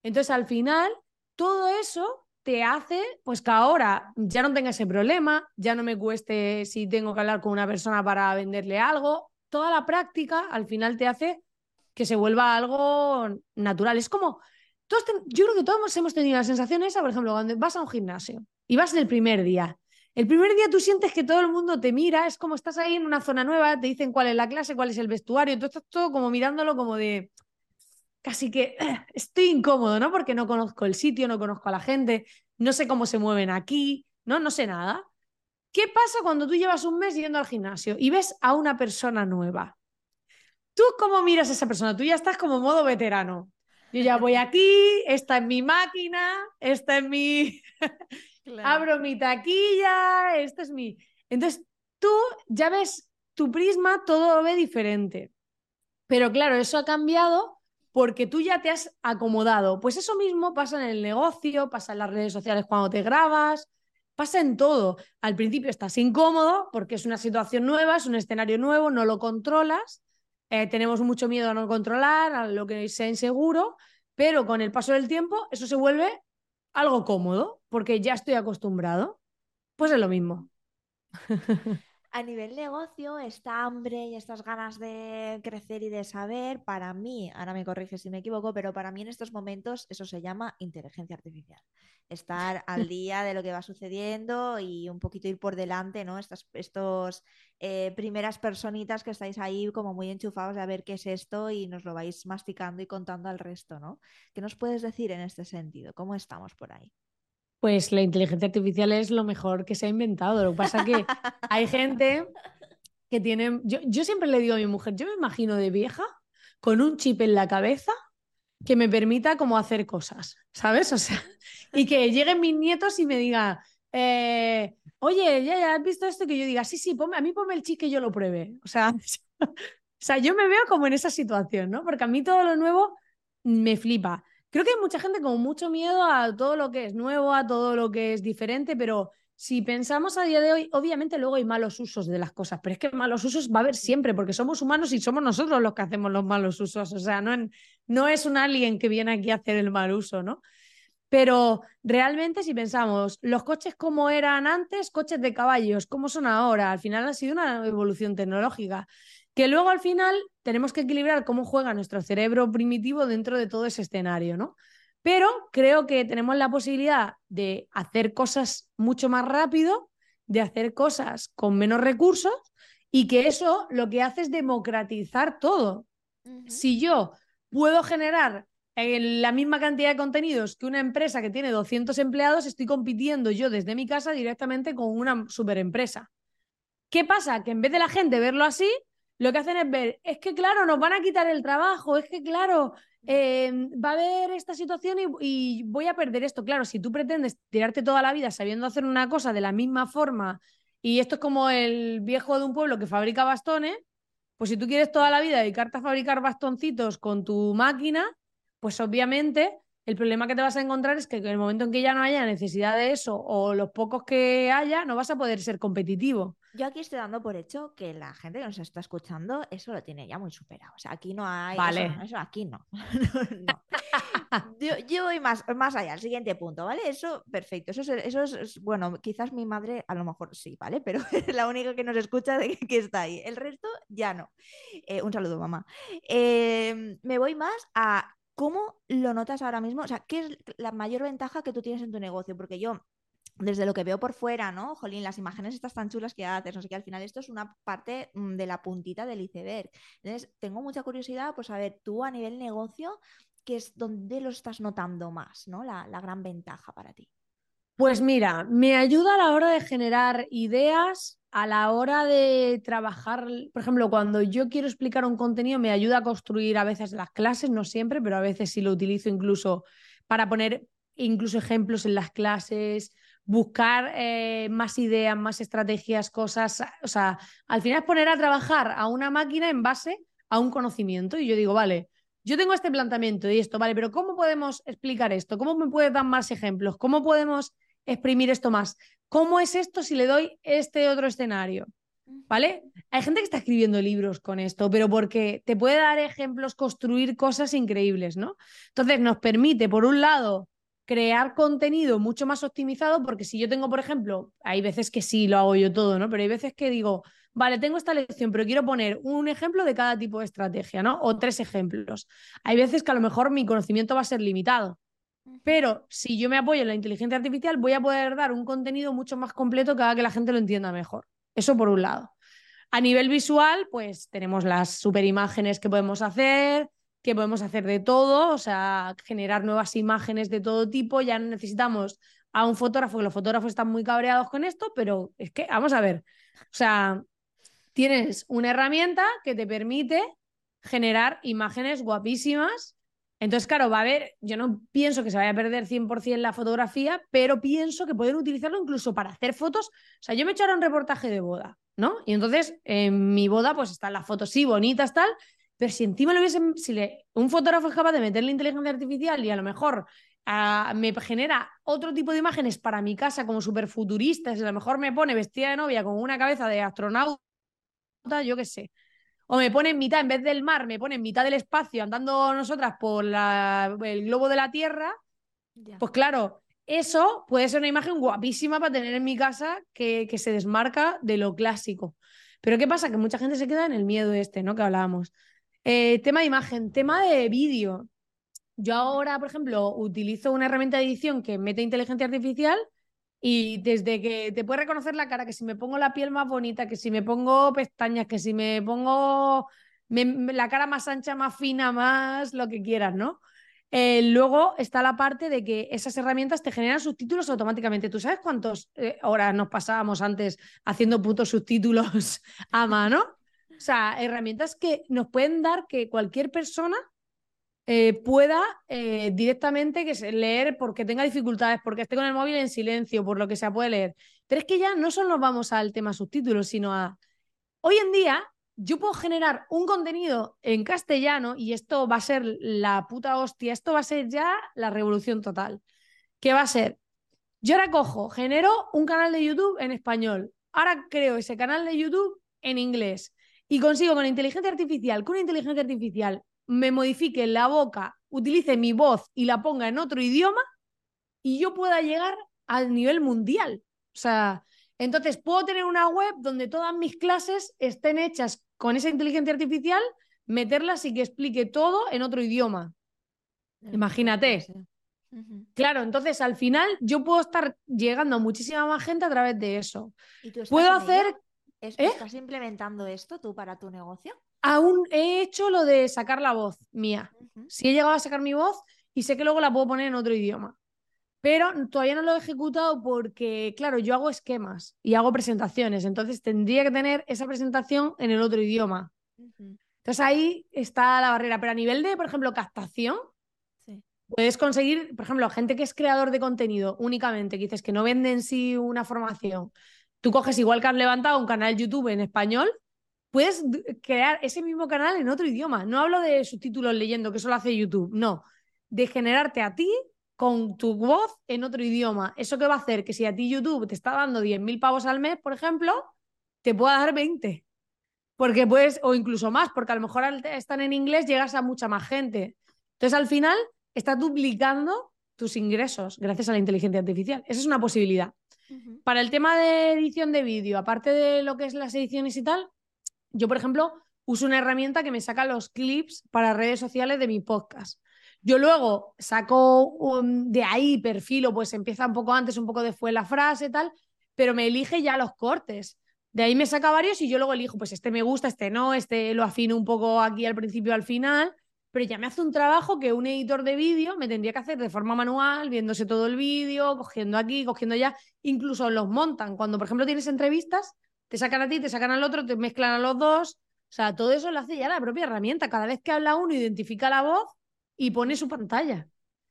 Entonces, al final, todo eso te hace pues que ahora ya no tenga ese problema, ya no me cueste si tengo que hablar con una persona para venderle algo. Toda la práctica al final te hace que se vuelva algo natural. Es como, todos yo creo que todos hemos tenido la sensación esa, por ejemplo, cuando vas a un gimnasio y vas el primer día. El primer día tú sientes que todo el mundo te mira, es como estás ahí en una zona nueva, te dicen cuál es la clase, cuál es el vestuario, tú estás todo como mirándolo como de, casi que estoy incómodo, ¿no? Porque no conozco el sitio, no conozco a la gente, no sé cómo se mueven aquí, ¿no? No sé nada. ¿Qué pasa cuando tú llevas un mes yendo al gimnasio y ves a una persona nueva? ¿Tú cómo miras a esa persona? Tú ya estás como modo veterano. Yo ya voy aquí, esta es mi máquina, esta es mi... Abro mi taquilla, esta es mi... Entonces, tú ya ves tu prisma, todo lo ve diferente. Pero claro, eso ha cambiado porque tú ya te has acomodado. Pues eso mismo pasa en el negocio, pasa en las redes sociales cuando te grabas, pasa en todo. Al principio estás incómodo porque es una situación nueva, es un escenario nuevo, no lo controlas. Eh, tenemos mucho miedo a no controlar, a lo que sea inseguro, pero con el paso del tiempo eso se vuelve algo cómodo porque ya estoy acostumbrado. Pues es lo mismo.
A nivel negocio, esta hambre y estas ganas de crecer y de saber, para mí, ahora me corriges si me equivoco, pero para mí en estos momentos eso se llama inteligencia artificial. Estar al día de lo que va sucediendo y un poquito ir por delante, ¿no? Estas estos, eh, primeras personitas que estáis ahí como muy enchufados de a ver qué es esto y nos lo vais masticando y contando al resto, ¿no? ¿Qué nos puedes decir en este sentido? ¿Cómo estamos por ahí?
Pues la inteligencia artificial es lo mejor que se ha inventado. Lo que pasa que hay gente que tiene... Yo, yo siempre le digo a mi mujer, yo me imagino de vieja con un chip en la cabeza que me permita como hacer cosas, ¿sabes? O sea, y que lleguen mis nietos y me digan, eh, oye, ya, ya has visto esto que yo diga, sí, sí, ponme, a mí ponme el chip que yo lo pruebe. O sea, o sea, yo me veo como en esa situación, ¿no? Porque a mí todo lo nuevo me flipa. Creo que hay mucha gente con mucho miedo a todo lo que es nuevo, a todo lo que es diferente, pero si pensamos a día de hoy, obviamente luego hay malos usos de las cosas, pero es que malos usos va a haber siempre, porque somos humanos y somos nosotros los que hacemos los malos usos. O sea, no, es un alguien que viene aquí a hacer el mal uso, ¿no? Pero realmente si pensamos, los coches como eran antes, coches de caballos, ¿cómo son ahora? Al final ha sido una evolución tecnológica. Que luego al final tenemos que equilibrar cómo juega nuestro cerebro primitivo dentro de todo ese escenario, ¿no? Pero creo que tenemos la posibilidad de hacer cosas mucho más rápido, de hacer cosas con menos recursos y que eso lo que hace es democratizar todo. Si yo puedo generar la misma cantidad de contenidos que una empresa que tiene 200 empleados, estoy compitiendo yo desde mi casa directamente con una superempresa. ¿Qué pasa? Que en vez de la gente verlo así, lo que hacen es ver, es que claro, nos van a quitar el trabajo, es que claro, Em, va a haber esta situación y, voy a perder esto. Claro, si tú pretendes tirarte toda la vida sabiendo hacer una cosa de la misma forma, y esto es como el viejo de un pueblo que fabrica bastones, pues si tú quieres toda la vida dedicarte a fabricar bastoncitos con tu máquina, pues obviamente el problema que te vas a encontrar es que en el momento en que ya no haya necesidad de eso o los pocos que haya, no vas a poder ser competitivo.
Yo aquí estoy dando por hecho que la gente que nos está escuchando eso lo tiene ya muy superado. O sea, aquí no hay.
Vale.
Eso, aquí no. Yo, voy más, más allá, al siguiente punto, ¿vale? Eso, perfecto. Eso es, eso es, bueno, quizás mi madre a lo mejor sí, ¿vale? Pero es la única que nos escucha de que, está ahí. El resto ya no. Eh, un saludo, mamá. Eh, me voy más a ¿Cómo lo notas ahora mismo? O sea, ¿qué es la mayor ventaja que tú tienes en tu negocio? Porque yo, desde lo que veo por fuera, ¿no? Jolín, las imágenes estas tan chulas que haces, no sé qué, al final esto es una parte mm, de la puntita del iceberg. Entonces, tengo mucha curiosidad por saber tú a nivel negocio, ¿qué es donde lo estás notando más, ¿no? La, la gran ventaja para ti.
Pues mira, me ayuda a la hora de generar ideas a la hora de trabajar, por ejemplo, cuando yo quiero explicar un contenido, me ayuda a construir a veces las clases, no siempre, pero a veces sí lo utilizo incluso para poner incluso ejemplos en las clases, buscar eh, más ideas, más estrategias, cosas. O sea, al final es poner a trabajar a una máquina en base a un conocimiento. Y yo digo, vale, yo tengo este planteamiento y esto, vale, pero ¿cómo podemos explicar esto? ¿Cómo me puedes dar más ejemplos? ¿Cómo podemos exprimir esto más? ¿Cómo es esto si le doy este otro escenario? ¿Vale? Hay gente que está escribiendo libros con esto, pero porque te puede dar ejemplos, construir cosas increíbles, ¿no? Entonces nos permite, por un lado, crear contenido mucho más optimizado, porque si yo tengo, por ejemplo, hay veces que sí lo hago yo todo, ¿no? Pero hay veces que digo, vale, tengo esta lección, pero quiero poner un ejemplo de cada tipo de estrategia, ¿no? O tres ejemplos. Hay veces que a lo mejor mi conocimiento va a ser limitado. Pero si yo me apoyo en la inteligencia artificial, voy a poder dar un contenido mucho más completo que haga que la gente lo entienda mejor. Eso por un lado. A nivel visual, pues tenemos las superimágenes que podemos hacer, que podemos hacer de todo, o sea, generar nuevas imágenes de todo tipo. Ya no necesitamos a un fotógrafo, los fotógrafos están muy cabreados con esto, pero es que, vamos a ver, o sea, tienes una herramienta que te permite generar imágenes guapísimas entonces, claro, va a haber, yo no pienso que se vaya a perder 100% la fotografía, pero pienso que pueden utilizarlo incluso para hacer fotos. O sea, yo me he hecho ahora un reportaje de boda, ¿no? Y entonces en mi boda pues están las fotos, sí, bonitas, tal, pero si encima lo hubiesen, si le, un fotógrafo es capaz de meterle inteligencia artificial y a lo mejor ah, me genera otro tipo de imágenes para mi casa como súper futuristas, y a lo mejor me pone vestida de novia con una cabeza de astronauta, yo qué sé o me pone en mitad, en vez del mar, me pone en mitad del espacio andando nosotras por el globo de la Tierra, pues claro, eso puede ser una imagen guapísima para tener en mi casa que, que, se desmarca de lo clásico. Pero ¿qué pasa? Que mucha gente se queda en el miedo este, ¿no? Que hablábamos. Eh, tema de imagen, tema de vídeo. Yo ahora, por ejemplo, utilizo una herramienta de edición que mete inteligencia artificial y desde que te puede reconocer la cara, que si me pongo la piel más bonita, que si me pongo pestañas, que si me pongo la cara más ancha, más fina, más lo que quieras, ¿no? Eh, luego está la parte de que esas herramientas te generan subtítulos automáticamente. ¿Tú sabes cuántas eh, horas nos pasábamos antes haciendo putos subtítulos a mano? O sea, herramientas que nos pueden dar que cualquier persona eh, pueda eh, directamente que leer porque tenga dificultades, porque esté con el móvil en silencio, por lo que sea, puede leer. Pero es que ya no solo nos vamos al tema subtítulos, sino a... Hoy en día yo puedo generar un contenido en castellano y esto va a ser la puta hostia, esto va a ser ya la revolución total. ¿Qué va a ser? Yo ahora cojo, genero un canal de YouTube en español, ahora creo ese canal de YouTube en inglés y consigo con inteligencia artificial, con una inteligencia artificial me modifique la boca, utilice mi voz y la ponga en otro idioma y yo pueda llegar al nivel mundial. O sea, entonces puedo tener una web donde todas mis clases estén hechas con esa inteligencia artificial, meterlas y que explique todo en otro idioma. Imagínate. Claro, entonces al final yo puedo estar llegando a muchísima más gente a través de eso.
¿Y tú estás
Puedo hacer, ¿Eh?
¿Estás implementando esto tú para tu negocio?
aún he hecho lo de sacar la voz mía.
Ujú.
Sí he llegado a sacar mi voz y sé que luego la puedo poner en otro idioma. Pero todavía no lo he ejecutado porque, claro, yo hago esquemas y hago presentaciones, entonces tendría que tener esa presentación en el otro idioma. Entonces ahí está la barrera. Pero a nivel de, por ejemplo, captación,
Sí.
puedes conseguir, por ejemplo, gente que es creador de contenido únicamente, que dices que no vende en sí una formación. Tú coges igual que has levantado un canal YouTube en español, puedes crear ese mismo canal en otro idioma. No hablo de subtítulos leyendo, que eso lo hace YouTube, no. De generarte a ti con tu voz en otro idioma. ¿Eso qué va a hacer? Que si a ti YouTube te está dando 10.000 pavos al mes, por ejemplo, te pueda dar 20. Porque puedes, o incluso más, porque a lo mejor al estar en inglés llegas a mucha más gente. Entonces, al final, estás duplicando tus ingresos gracias a la inteligencia artificial. Esa es una posibilidad. Para el tema de edición de vídeo, aparte de lo que es las ediciones y tal, yo, por ejemplo, uso una herramienta que me saca los clips para redes sociales de mi podcast. Yo luego saco um, de ahí, perfilo, pues empieza un poco antes, un poco después la frase, tal, pero me elige ya los cortes. De ahí me saca varios y yo luego elijo, pues este me gusta, este no, este lo afino un poco aquí al principio, al final, pero ya me hace un trabajo que un editor de vídeo me tendría que hacer de forma manual, viéndose todo el vídeo, cogiendo aquí, cogiendo allá, incluso los montan. Cuando, por ejemplo, tienes entrevistas, te sacan a ti, te sacan al otro, te mezclan a los dos. O sea, todo eso lo hace ya la propia herramienta. Cada vez que habla uno, identifica la voz y pone su pantalla.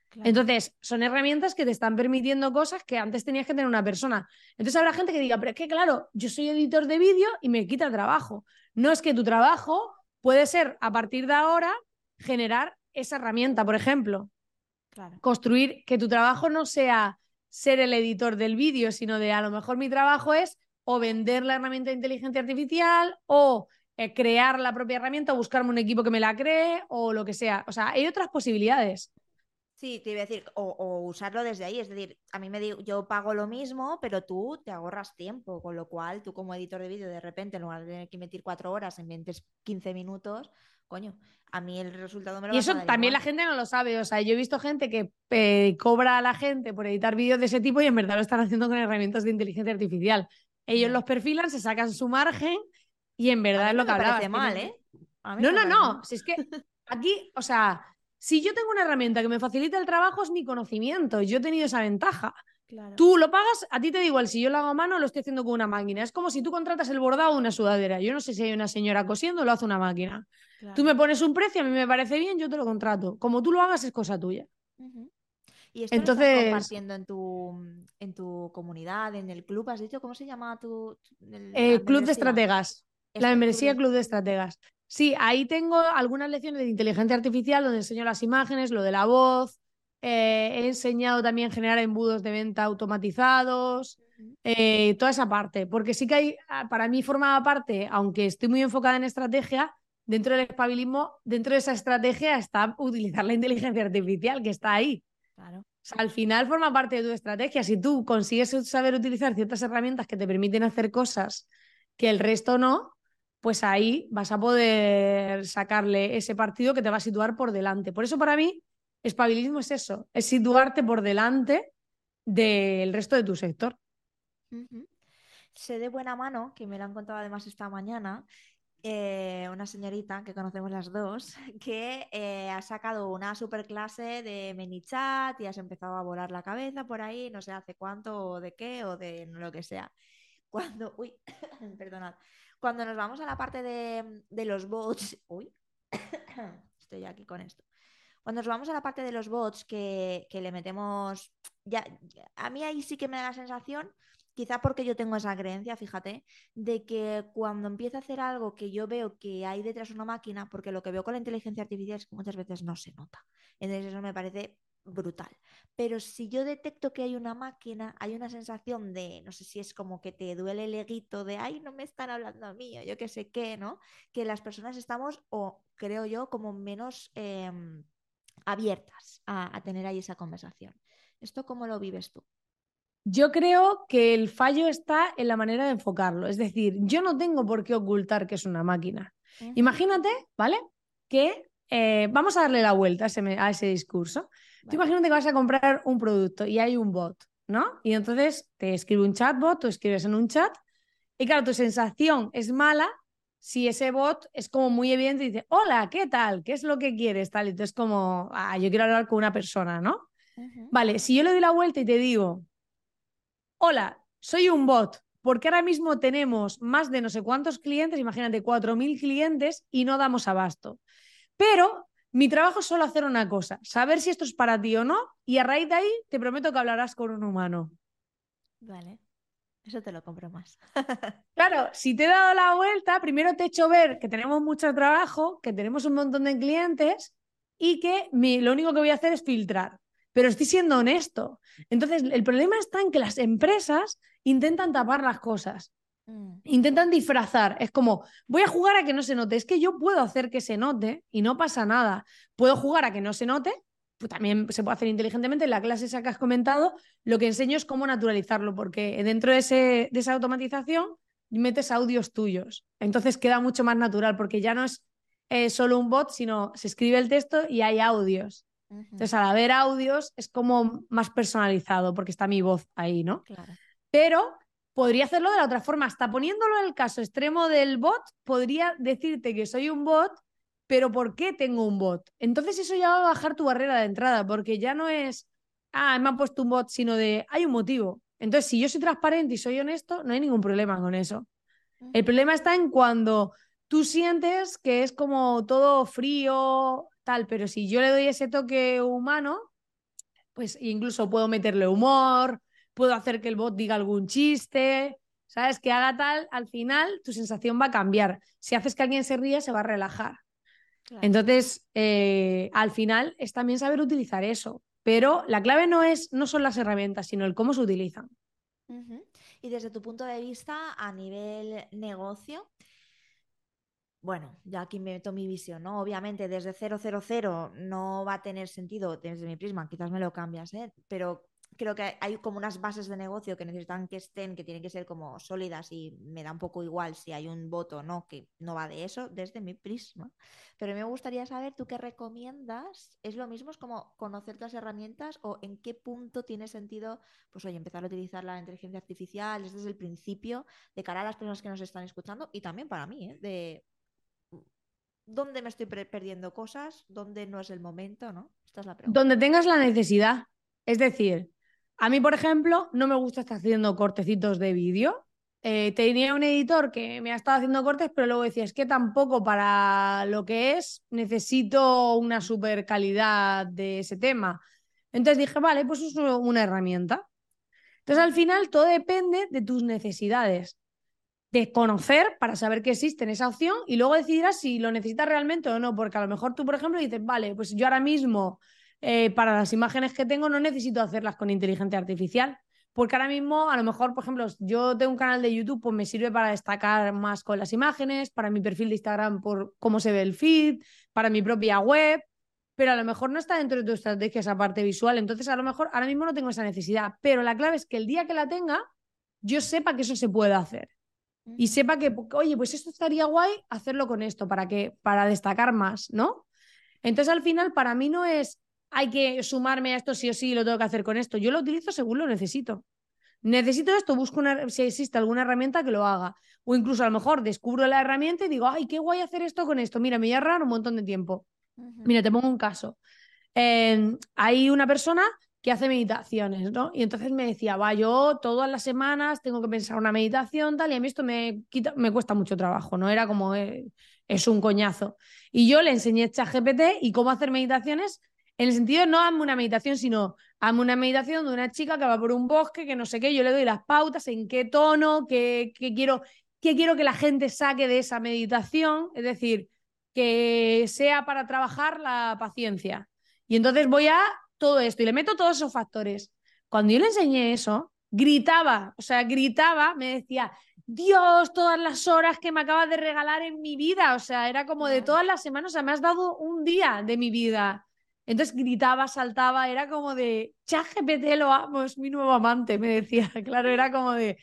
Claro.
Entonces, son herramientas que te están permitiendo cosas que antes tenías que tener una persona. Entonces habrá gente que diga, pero es que claro, yo soy editor de vídeo y me quita el trabajo. No es que tu trabajo puede ser, a partir de ahora, generar esa herramienta, por ejemplo
Claro.
construir que tu trabajo no sea ser el editor del vídeo, sino de a lo mejor mi trabajo es o vender la herramienta de inteligencia artificial o eh, crear la propia herramienta o buscarme un equipo que me la cree o lo que sea. O sea, hay otras posibilidades.
Sí, te iba a decir, o, o usarlo desde ahí, es decir, a mí me digo, yo pago lo mismo, pero tú te ahorras tiempo, con lo cual tú como editor de vídeo de repente en lugar de tener que meter cuatro horas, inventes 15 minutos, coño, a mí el resultado me lo
Y
a
eso también la gente no lo sabe. O sea, yo he visto gente que eh, cobra a la gente por editar vídeos de ese tipo y en verdad lo están haciendo con herramientas de inteligencia artificial. Ellos los perfilan, se sacan su margen y en
A
verdad
mí
es lo que
me mal,
no-
¿eh? A mí
No, no, no.
mal.
Si es que aquí, o sea, si yo tengo una herramienta que me facilita el trabajo, es mi conocimiento. Yo he tenido esa ventaja.
Claro.
Tú lo pagas, a ti te da igual si yo lo hago a mano o lo estoy haciendo con una máquina. Es como si tú contratas el bordado de una sudadera. Yo no sé si hay una señora cosiendo o lo hace una máquina.
claro.
Tú me pones un precio, a mí me parece bien, yo te lo contrato. Como tú lo hagas, es cosa tuya.
¿Y esto lo
Entonces-
estás compartiendo en tu, en tu comunidad, en el club? ¿Has dicho cómo se llama tu, el-
Eh, club de estrategas. La membresía Club de Estrategas. Sí, ahí tengo algunas lecciones de inteligencia artificial donde enseño las imágenes, lo de la voz. Eh, he enseñado también a generar embudos de venta automatizados, eh, toda esa parte. Porque sí que hay, ah, para mí formaba parte, aunque estoy muy enfocada en estrategia, dentro del espabilismo, dentro de esa estrategia está utilizar la inteligencia artificial que está ahí.
Claro.
O sea, al final forma parte de tu estrategia. Si tú consigues saber utilizar ciertas herramientas que te permiten hacer cosas que el resto no, pues ahí vas a poder sacarle ese partido que te va a situar por delante. Por eso para mí, espabilismo es eso, es situarte por delante del resto de tu sector.
Sé de buena mano, que me lo han contado además esta mañana, eh, una señorita que conocemos las dos, que eh, ha sacado una superclase de ManyChat y has empezado a volar la cabeza por ahí, no sé hace cuánto o de qué o de lo que sea. Cuando, uy, perdonad, cuando nos vamos a la parte de, de los bots, uy, estoy aquí con esto. Cuando nos vamos a la parte de los bots que, que le metemos, ya, a mí ahí sí que me da la sensación, quizá porque yo tengo esa creencia, fíjate, de que cuando empiezo a hacer algo que yo veo que hay detrás una máquina, porque lo que veo con la inteligencia artificial es que muchas veces no se nota. Entonces eso me parece brutal. Pero si yo detecto que hay una máquina, hay una sensación de, no sé si es como que te duele el eguito de, ay, no me están hablando a mí, o yo qué sé qué, ¿no? Que las personas estamos, o creo yo, como menos em, abiertas a, a tener ahí esa conversación. ¿Esto cómo lo vives tú?
Yo creo que el fallo está en la manera de enfocarlo. Es decir, yo no tengo por qué ocultar que es una máquina. Imagínate, ¿vale? Que eh, vamos a darle la vuelta a ese, me- a ese discurso. Tú
Vale.
imagínate que vas a comprar un producto y hay un bot, ¿no? Y entonces te escribe un chatbot, tú escribes en un chat y claro, tu sensación es mala si ese bot es como muy evidente y dice, hola, ¿qué tal? ¿Qué es lo que quieres? Tal, y entonces como, ah, yo quiero hablar con una persona, ¿no? Vale, si yo le doy la vuelta y te digo, hola, soy un bot, porque ahora mismo tenemos más de no sé cuántos clientes, imagínate, 4.000 clientes y no damos abasto. Pero mi trabajo es solo hacer una cosa, saber si esto es para ti o no, y a raíz de ahí te prometo que hablarás con un humano.
Vale, eso te lo compro más.
Claro, si te he dado la vuelta, primero te he hecho ver que tenemos mucho trabajo, que tenemos un montón de clientes y que mi- lo único que voy a hacer es filtrar. Pero estoy siendo honesto. Entonces, el problema está en que las empresas intentan tapar las cosas,
Mm,
intentan disfrazar. Es como, voy a jugar a que no se note. Es que yo puedo hacer que se note y no pasa nada. Puedo jugar a que no se note, pues también se puede hacer inteligentemente. En la clase esa que has comentado, lo que enseño es cómo naturalizarlo, porque dentro de, ese, de esa automatización metes audios tuyos. Entonces queda mucho más natural, porque ya no es eh, solo un bot, sino se escribe el texto y hay audios. Entonces, al haber audios, es como más personalizado, porque está mi voz ahí, ¿no?
Claro.
Pero podría hacerlo de la otra forma. Hasta poniéndolo en el caso extremo del bot, podría decirte que soy un bot, pero ¿por qué tengo un bot? Entonces eso ya va a bajar tu barrera de entrada, porque ya no es, ah, me han puesto un bot, sino de, hay un motivo. Entonces, si yo soy transparente y soy honesto, no hay ningún problema con eso. El problema está en cuando tú sientes que es como todo frío, tal, pero si yo le doy ese toque humano, pues incluso puedo meterle humor, puedo hacer que el bot diga algún chiste, ¿sabes? Que haga tal, al final tu sensación va a cambiar. Si haces que alguien se ría, se va a relajar.
Claro.
Entonces, eh, al final es también saber utilizar eso. Pero la clave no, es, no son las herramientas, sino el cómo se utilizan.
Y desde tu punto de vista, a nivel negocio, bueno, ya aquí meto mi visión, ¿no? Obviamente desde 000 no va a tener sentido desde mi prisma, quizás me lo cambias, ¿eh? Pero creo que hay como unas bases de negocio que necesitan que estén, que tienen que ser como sólidas y me da un poco igual si hay un voto o no, que no va de eso desde mi prisma. Pero me gustaría saber, ¿tú qué recomiendas? ¿Es lo mismo? ¿Es como conocer las herramientas o en qué punto tiene sentido, pues oye, empezar a utilizar la inteligencia artificial desde el principio, de cara a las personas que nos están escuchando y también para mí, ¿eh? De dónde me estoy perdiendo cosas, dónde no es el momento, ¿no? Esta es la pregunta.
Donde tengas la necesidad. Es decir, a mí, por ejemplo, no me gusta estar haciendo cortecitos de vídeo. Eh, tenía un editor que me ha estado haciendo cortes, pero luego decía, es que tampoco para lo que es necesito una super calidad de ese tema. Entonces dije, vale, pues uso una herramienta. Entonces al final todo depende de tus necesidades, de conocer para saber que existe en esa opción y luego decidirás si lo necesitas realmente o no, porque a lo mejor tú, por ejemplo, dices, vale, pues yo ahora mismo eh, para las imágenes que tengo no necesito hacerlas con inteligencia artificial. Porque ahora mismo, a lo mejor, por ejemplo, yo tengo un canal de YouTube, pues me sirve para destacar más con las imágenes, para mi perfil de Instagram por cómo se ve el feed, para mi propia web, pero a lo mejor no está dentro de tu estrategia esa parte visual. Entonces, a lo mejor ahora mismo no tengo esa necesidad, pero la clave es que el día que la tenga, yo sepa que eso se puede hacer y sepa que, oye, pues esto estaría guay hacerlo con esto para que para destacar más, ¿no? Entonces, al final, para mí no es hay que sumarme a esto sí o sí, lo tengo que hacer con esto. Yo lo utilizo según lo necesito. Necesito esto, busco una, si existe alguna herramienta que lo haga. O incluso a lo mejor descubro la herramienta y digo, ay, qué guay hacer esto con esto. Mira, me voy a ahorrar un montón de tiempo. Mira, te pongo un caso. Eh, hay una persona que hace meditaciones, ¿no? Y entonces me decía, va, yo todas las semanas tengo que pensar una meditación, tal, y a mí esto me, quita, me cuesta mucho trabajo, ¿no? Era como, eh, es un coñazo. Y yo le enseñé ChatGPT y cómo hacer meditaciones En el sentido, no hazme una meditación, sino hazme una meditación de una chica que va por un bosque, que no sé qué, yo le doy las pautas, en qué tono, qué, qué quiero, qué quiero que la gente saque de esa meditación, es decir, que sea para trabajar la paciencia. Y entonces voy a todo esto y le meto todos esos factores. Cuando yo le enseñé eso, gritaba, o sea, gritaba, me decía, Dios, todas las horas que me acabas de regalar en mi vida, o sea, era como de todas las semanas, o sea, me has dado un día de mi vida. Entonces gritaba, saltaba, era como de, ChatGPT lo amo, es mi nuevo amante, me decía. Claro, era como de,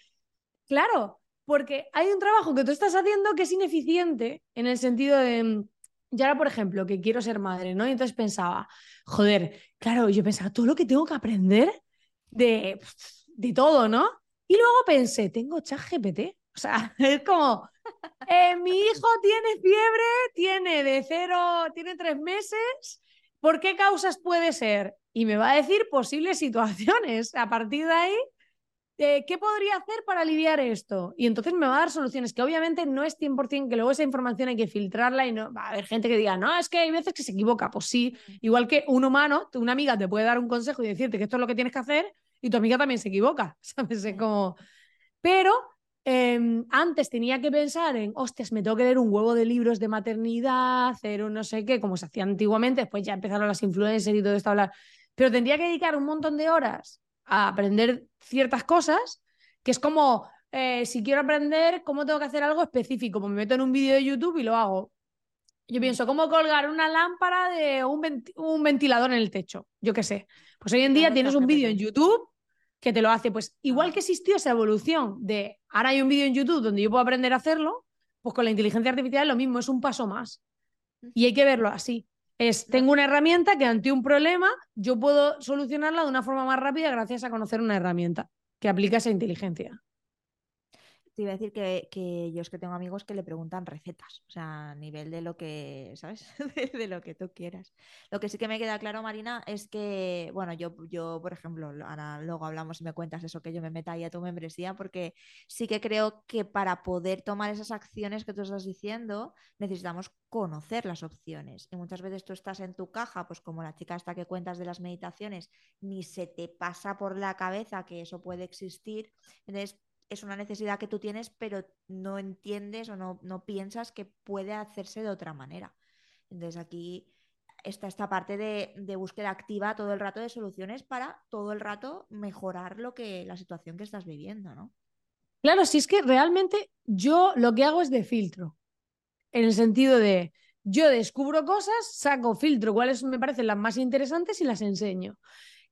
claro, porque hay un trabajo que tú estás haciendo que es ineficiente en el sentido de, yo ahora, por ejemplo, que quiero ser madre, ¿no? Y entonces pensaba, joder, claro, yo pensaba, todo lo que tengo que aprender de, de todo, ¿no? Y luego pensé, tengo chat GPT. O sea, es como, eh, mi hijo tiene fiebre, tiene de cero, tiene tres meses, ¿por qué causas puede ser? Y me va a decir posibles situaciones. A partir de ahí, eh, ¿qué podría hacer para aliviar esto? Y entonces me va a dar soluciones que obviamente no es 100% que luego esa información hay que filtrarla y no va a haber gente que diga, no, es que hay veces que se equivoca. Pues sí, igual que un humano, una amiga te puede dar un consejo y decirte que esto es lo que tienes que hacer y tu amiga también se equivoca, ¿sabes? Como... Pero em, antes tenía que pensar en, hostias, me tengo que leer un huevo de libros de maternidad, hacer un no sé qué, como se hacía antiguamente, después ya empezaron las influencers y todo esto a hablar. Pero tendría que dedicar un montón de horas a aprender ciertas cosas, que es como, eh, si quiero aprender cómo tengo que hacer algo específico, pues me meto en un vídeo de YouTube y lo hago. Yo pienso, ¿cómo colgar una lámpara de un, un ventilador en el techo? Yo qué sé. Pues hoy en día tienes un vídeo en YouTube que te lo hace. Pues igual que existió esa evolución de ahora hay un vídeo en YouTube donde yo puedo aprender a hacerlo, pues con la inteligencia artificial es lo mismo, es un paso más. Y hay que verlo así. Es, tengo una herramienta que ante un problema yo puedo solucionarla de una forma más rápida gracias a conocer una herramienta que aplica esa inteligencia.
Te iba a decir que, que, yo es que tengo amigos que le preguntan recetas, o sea, a nivel de lo que, ¿sabes? de, lo que tú quieras. Lo que sí que me queda claro, Marina, es que, bueno, yo, yo, por ejemplo, ahora luego hablamos y me cuentas eso, que yo me meta ahí a tu membresía, porque sí que creo que para poder tomar esas acciones que tú estás diciendo, necesitamos conocer las opciones. Y muchas veces tú estás en tu caja, pues como la chica esta que cuentas de las meditaciones, ni se te pasa por la cabeza que eso puede existir. Entonces, es una necesidad que tú tienes, pero no entiendes o no, no piensas que puede hacerse de otra manera. Entonces aquí está esta parte de, de, búsqueda activa todo el rato de soluciones para todo el rato mejorar lo que la situación que estás viviendo, ¿no?
Claro, si es que realmente yo lo que hago es de filtro, en el sentido de yo descubro cosas, saco filtro cuáles me parecen las más interesantes y las enseño.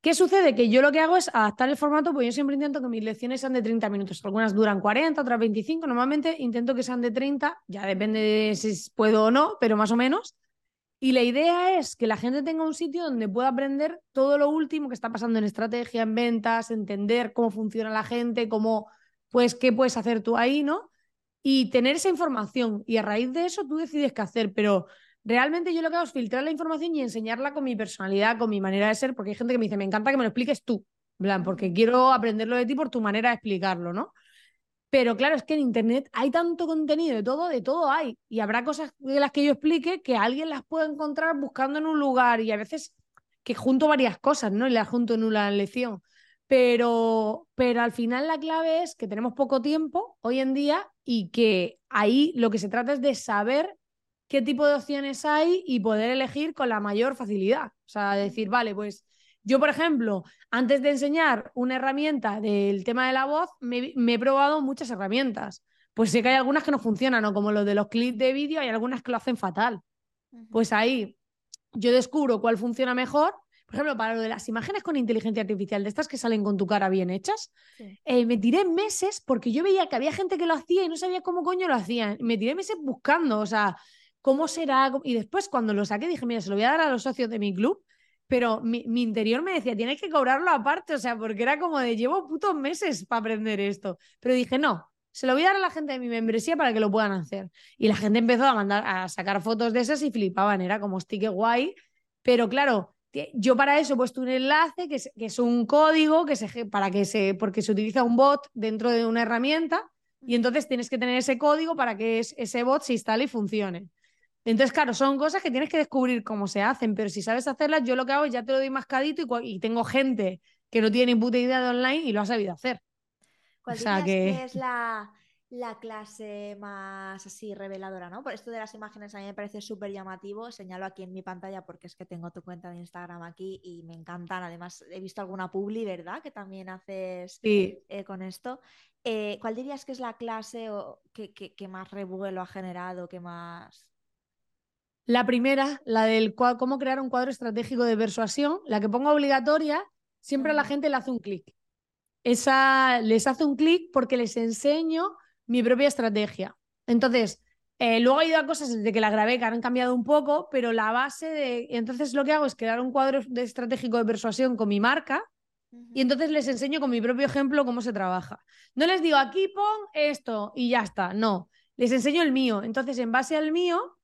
¿Qué sucede? Que yo lo que hago es adaptar el formato, pues yo siempre intento que mis lecciones sean de 30 minutos. Algunas duran 40, otras 25. Normalmente intento que sean de 30, ya depende de si puedo o no, pero más o menos. Y la idea es que la gente tenga un sitio donde pueda aprender todo lo último que está pasando en estrategia, en ventas, entender cómo funciona la gente, cómo, pues, qué puedes hacer tú ahí, ¿no? Y tener esa información. Y a raíz de eso tú decides qué hacer, pero realmente yo lo que hago es filtrar la información y enseñarla con mi personalidad, con mi manera de ser, porque hay gente que me dice, me encanta que me lo expliques tú, plan, porque quiero aprenderlo de ti por tu manera de explicarlo, ¿no? Pero claro, es que en Internet hay tanto contenido de todo, de todo hay. Y habrá cosas de las que yo explique que alguien las puede encontrar buscando en un lugar y a veces que junto varias cosas, ¿no? Y las junto en una lección. Pero, pero al final la clave es que tenemos poco tiempo hoy en día y que ahí lo que se trata es de saber qué tipo de opciones hay y poder elegir con la mayor facilidad. O sea, decir, vale, pues yo, por ejemplo, antes de enseñar una herramienta del tema de la voz, me, he probado muchas herramientas. Pues sé que hay algunas que no funcionan, o como lo de los clips de vídeo, hay algunas que lo hacen fatal. Pues ahí yo descubro cuál funciona mejor. Por ejemplo, para lo de las imágenes con inteligencia artificial, de estas que salen con tu cara bien hechas, eh, me tiré meses porque yo veía que había gente que lo hacía y no sabía cómo coño lo hacían. Me tiré meses buscando, o sea, ¿cómo será? Y después cuando lo saqué dije, mira, se lo voy a dar a los socios de mi club, pero mi, interior me decía, tienes que cobrarlo aparte, o sea, porque era como de, llevo putos meses para aprender esto. Pero dije, no, se lo voy a dar a la gente de mi membresía para que lo puedan hacer. Y la gente empezó a mandar, a sacar fotos de esas y flipaban, era como, stick guay, pero claro, yo para eso he puesto un enlace que es, que es un código que se, para que se, porque se utiliza un bot dentro de una herramienta y entonces tienes que tener ese código para que ese bot se instale y funcione. Entonces, claro, son cosas que tienes que descubrir cómo se hacen, pero si sabes hacerlas, yo lo que hago es ya te lo doy mascadito y, y tengo gente que no tiene ni puta idea de online y lo ha sabido hacer.
¿Cuál
O sea
dirías
que-
que es la, la clase más así reveladora, ¿no? Por esto de las imágenes a mí me parece súper llamativo. Señalo aquí en mi pantalla porque es que tengo tu cuenta de Instagram aquí y me encantan. Además, he visto alguna publi, ¿verdad? Que también haces
Sí,
eh, con esto. Eh, ¿cuál dirías que es la clase o que, que- que más revuelo ha generado, que más...
La primera, la del cómo crear un cuadro estratégico de persuasión, la que pongo obligatoria, siempre a la gente le hace un clic. Esa les hace un clic porque les enseño mi propia estrategia. Entonces, eh, luego ha ido a cosas desde que la grabé que han cambiado un poco, pero la base de. Entonces, lo que hago es crear un cuadro de estratégico de persuasión con mi marca y entonces les enseño con mi propio ejemplo cómo se trabaja. No les digo aquí pon esto y ya está. No, les enseño el mío. Entonces, en base al mío,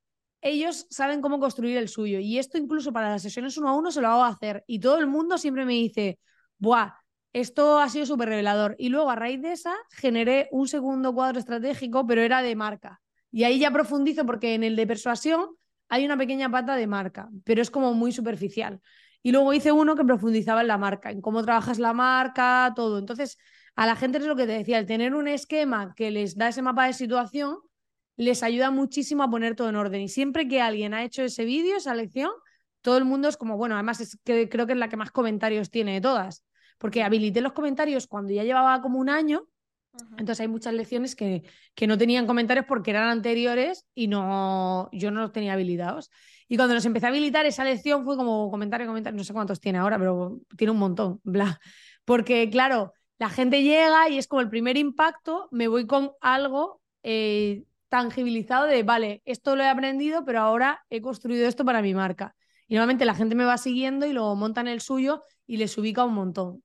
ellos saben cómo construir el suyo. Y esto incluso para las sesiones uno a uno se lo hago hacer. Y todo el mundo siempre me dice, ¡buah! Esto ha sido súper revelador. Y luego a raíz de esa generé un segundo cuadro estratégico, pero era de marca. Y ahí ya profundizo porque en el de persuasión hay una pequeña pata de marca, pero es como muy superficial. Y luego hice uno que profundizaba en la marca, en cómo trabajas la marca, todo. Entonces, a la gente es lo que te decía, el tener un esquema que les da ese mapa de situación, les ayuda muchísimo a poner todo en orden. Y siempre que alguien ha hecho ese vídeo, esa lección, todo el mundo es como, bueno, además es que creo que es la que más comentarios tiene de todas, porque habilité los comentarios cuando ya llevaba como un año,
Ajá.
entonces hay muchas lecciones que, que no tenían comentarios porque eran anteriores y no, yo no los tenía habilitados. Y cuando los empecé a habilitar, esa lección fue como comentario, comentario, no sé cuántos tiene ahora, pero tiene un montón, bla. Porque claro, la gente llega y es como el primer impacto, me voy con algo eh, tangibilizado de, vale, esto lo he aprendido, pero ahora he construido esto para mi marca. Y normalmente la gente me va siguiendo y luego montan el suyo y les ubica un montón.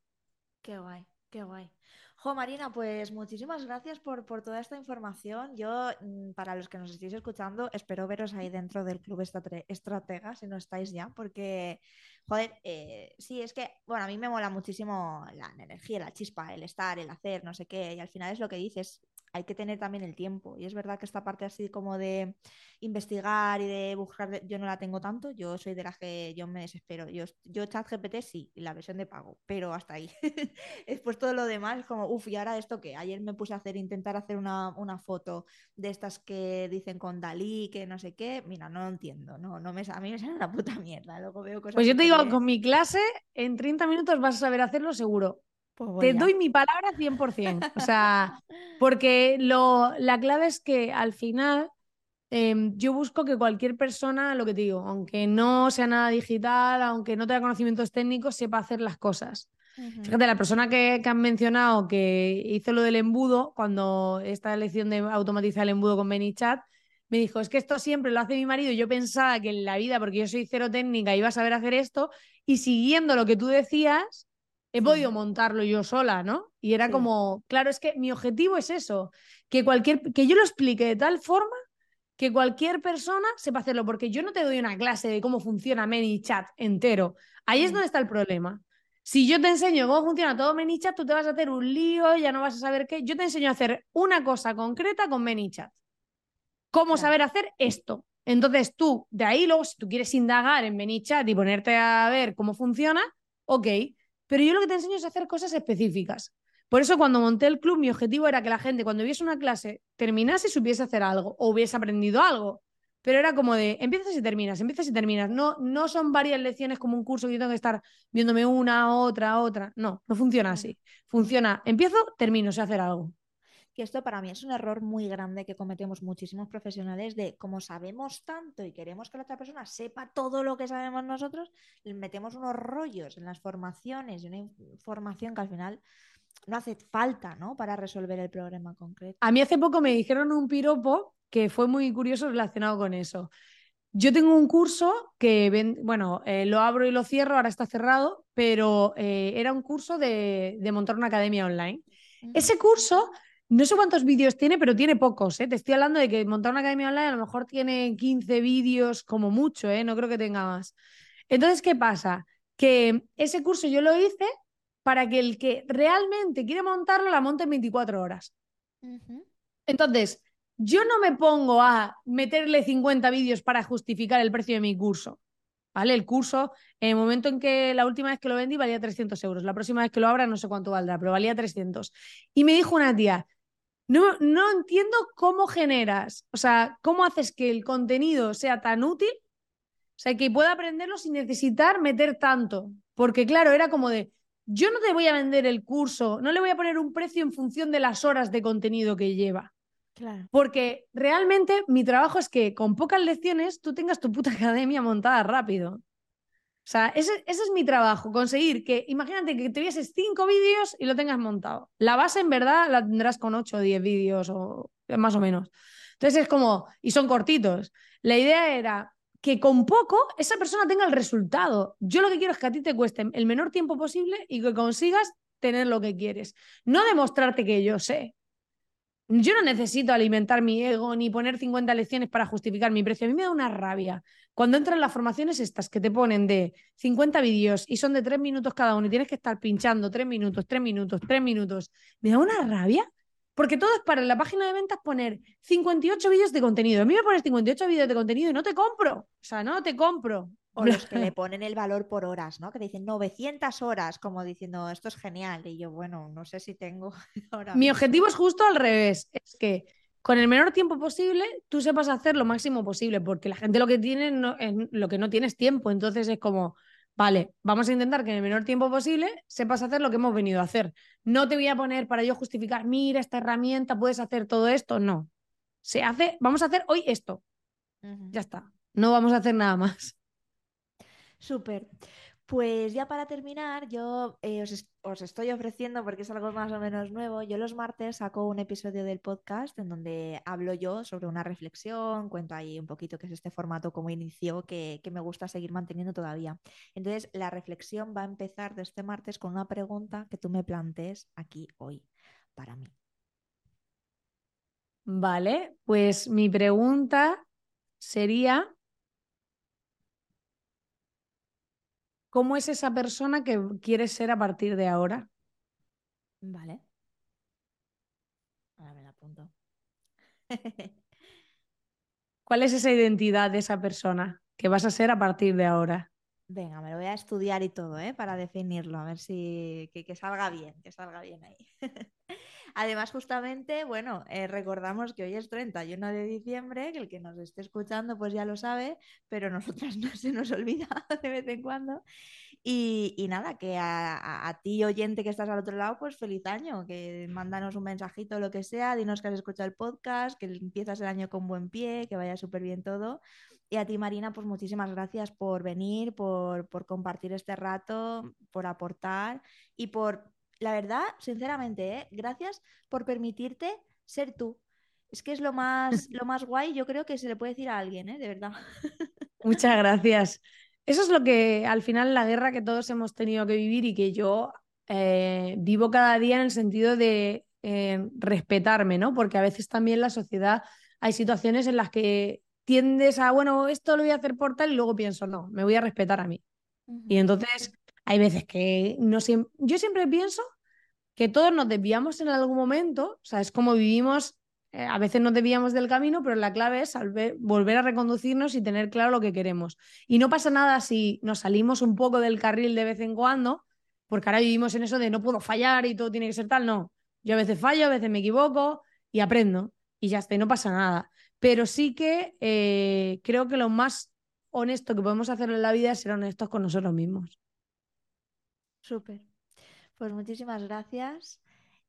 Qué guay, qué guay. Jo, Marina, pues muchísimas gracias por, por toda esta información. Yo, mm, para los que nos estéis escuchando, espero veros ahí dentro del Club Estrate- Estratega, si no estáis ya, porque, joder, eh, sí, es que, bueno, a mí me mola muchísimo la energía, la chispa, el estar, el hacer, no sé qué, y al final es lo que dices, hay que tener también el tiempo. Y es verdad que esta parte así como de investigar y de buscar, yo no la tengo tanto, yo soy de las que yo me desespero. Yo, yo ChatGPT sí, la versión de pago, pero hasta ahí. Después todo lo demás es como, uff, ¿y ahora esto qué? Ayer me puse a hacer, intentar hacer una, una foto de estas que dicen con Dalí, que no sé qué. Mira, no lo entiendo, no, no me, a mí me sale una puta mierda. Luego veo cosas
Pues yo te digo, con mi clase, en 30 minutos vas a saber hacerlo seguro.
Pues
Te doy mi palabra 100%. O sea, porque lo, la clave es que al final eh, yo busco que cualquier persona, lo que te digo, aunque no sea nada digital, aunque no tenga conocimientos técnicos, sepa hacer las cosas. Fíjate, la persona que, que han mencionado que hizo lo del embudo, cuando esta lección de automatizar el embudo con ManyChat, me dijo, es que esto siempre lo hace mi marido. y Yo pensaba que en la vida, porque yo soy cero técnica, iba a saber hacer esto, y siguiendo lo que tú decías, he podido montarlo yo sola, ¿no? Y era
Sí.
como, claro, es que mi objetivo es eso, que, cualquier, que yo lo explique de tal forma que cualquier persona sepa hacerlo, porque yo no te doy una clase de cómo funciona ManyChat entero. Ahí es
Mm.
donde está el problema. Si yo te enseño cómo funciona todo ManyChat, tú te vas a hacer un lío, ya no vas a saber qué. Yo te enseño a hacer una cosa concreta con ManyChat. Cómo
Claro.
saber hacer esto. Entonces tú, de ahí luego, si tú quieres indagar en ManyChat y ponerte a ver cómo funciona, ok. Pero yo lo que te enseño es hacer cosas específicas. Por eso cuando monté el club, mi objetivo era que la gente cuando viese una clase terminase y supiese hacer algo o hubiese aprendido algo. Pero era como de empiezas y terminas, empiezas y terminas. No, no son varias lecciones como un curso que yo tengo que estar viéndome una, otra, otra. No, no funciona así. Funciona, empiezo, termino, sé hacer algo.
Que esto para mí es un error muy grande que cometemos muchísimos profesionales de como sabemos tanto y queremos que la otra persona sepa todo lo que sabemos nosotros, le metemos unos rollos en las formaciones y una información que al final no hace falta, ¿no? Para resolver el problema concreto.
A mí hace poco me dijeron un piropo que fue muy curioso relacionado con eso. Yo tengo un curso que, ven- bueno, eh, lo abro y lo cierro, ahora está cerrado, pero eh, era un curso de, de montar una academia online.
Ujú.
Ese curso, no sé cuántos vídeos tiene, pero tiene pocos, ¿eh? Te estoy hablando de que montar una academia online a lo mejor tiene 15 vídeos como mucho, ¿eh? No creo que tenga más. Entonces, ¿qué pasa? Que ese curso yo lo hice para que el que realmente quiere montarlo la monte en 24 horas. Entonces, yo no me pongo a meterle 50 vídeos para justificar el precio de mi curso. ¿Vale? El curso, en el momento en que la última vez que lo vendí valía 300 euros. La próxima vez que lo abra no sé cuánto valdrá, pero valía 300. Y me dijo una tía, no, no entiendo cómo generas, o sea, cómo haces que el contenido sea tan útil, o sea, que pueda aprenderlo sin necesitar meter tanto. Porque claro, era como de, yo no te voy a vender el curso, no le voy a poner un precio en función de las horas de contenido que lleva.
Claro.
Porque realmente mi trabajo es que con pocas lecciones tú tengas tu puta academia montada rápido. O sea, ese, es mi trabajo, conseguir que, imagínate que te vieses cinco vídeos y lo tengas montado. La base en verdad la tendrás con ocho o diez vídeos o más o menos. Entonces es como, y son cortitos. La idea era que con poco esa persona tenga el resultado. Yo lo que quiero es que a ti te cueste el menor tiempo posible y que consigas tener lo que quieres. No demostrarte que yo sé. Yo no necesito alimentar mi ego ni poner 50 lecciones para justificar mi precio. A mí me da una rabia. Cuando entran las formaciones estas que te ponen de 50 vídeos y son de 3 minutos cada uno y tienes que estar pinchando 3 minutos, 3 minutos, 3 minutos, me da una rabia. Porque todo es para en la página de ventas poner 58 vídeos de contenido. A mí me pones 58 vídeos de contenido y no te compro. O sea, no te compro.
O los que le ponen el valor por horas, ¿no? Que dicen 900 horas, como diciendo, esto es genial. Y yo, bueno, no sé si tengo ahora.
Mi objetivo es justo al revés. Es que con el menor tiempo posible tú sepas hacer lo máximo posible, porque la gente lo que tiene no, es, lo que no tiene es tiempo. Entonces es como, vale, vamos a intentar que en el menor tiempo posible sepas hacer lo que hemos venido a hacer. No te voy a poner para yo justificar, mira, esta herramienta, puedes hacer todo esto. No. Se hace, vamos a hacer hoy esto.
Uh -huh.
Ya está. No vamos a hacer nada más.
Súper. Pues ya para terminar, yo eh, os, os, estoy ofreciendo, porque es algo más o menos nuevo, yo los martes saco un episodio del podcast en donde hablo yo sobre una reflexión, cuento ahí un poquito qué es este formato, cómo inició, que, que me gusta seguir manteniendo todavía. Entonces, la reflexión va a empezar de este martes con una pregunta que tú me plantees aquí hoy para mí.
Vale, pues mi pregunta sería... ¿Cómo es esa persona que quieres ser a partir de ahora?
Vale. Ahora me la apunto.
¿Cuál es esa identidad de esa persona que vas a ser a partir de ahora?
Venga, me lo voy a estudiar y todo, ¿eh? Para definirlo, a ver si que, que salga bien, que salga bien ahí. Además, justamente, bueno, eh, recordamos que hoy es 31 de diciembre, que el que nos esté escuchando pues ya lo sabe, pero nosotras no se nos olvida de vez en cuando. Y, nada, que a, ti, oyente que estás al otro lado, pues feliz año, que mándanos un mensajito lo que sea, dinos que has escuchado el podcast, que empiezas el año con buen pie, que vaya súper bien todo. Y a ti, Marina, pues muchísimas gracias por venir, por, por compartir este rato, por aportar y por la verdad, sinceramente, ¿eh? gracias por permitirte ser tú. Es que es lo más, lo más guay, yo creo que se le puede decir a alguien, ¿eh? de verdad.
Muchas gracias. Eso es lo que al final la guerra que todos hemos tenido que vivir y que yo eh, vivo cada día en el sentido de respetarme, ¿no? Porque a veces también la sociedad hay situaciones en las que tiendes a, bueno, esto lo voy a hacer por tal y luego pienso, no, me voy a respetar a mí. Uh -huh. Y entonces hay veces que no siempre, yo siempre pienso que todos nos desviamos en algún momento, o sea, es como vivimos, eh, a veces nos desviamos del camino, pero la clave es volver a reconducirnos y tener claro lo que queremos. Y no pasa nada si nos salimos un poco del carril de vez en cuando, porque ahora vivimos en eso de no puedo fallar y todo tiene que ser tal, no. Yo a veces fallo, a veces me equivoco y aprendo y ya está, y no pasa nada. Pero sí que eh, creo que lo más honesto que podemos hacer en la vida es ser honestos con nosotros mismos.
Súper. Pues muchísimas gracias.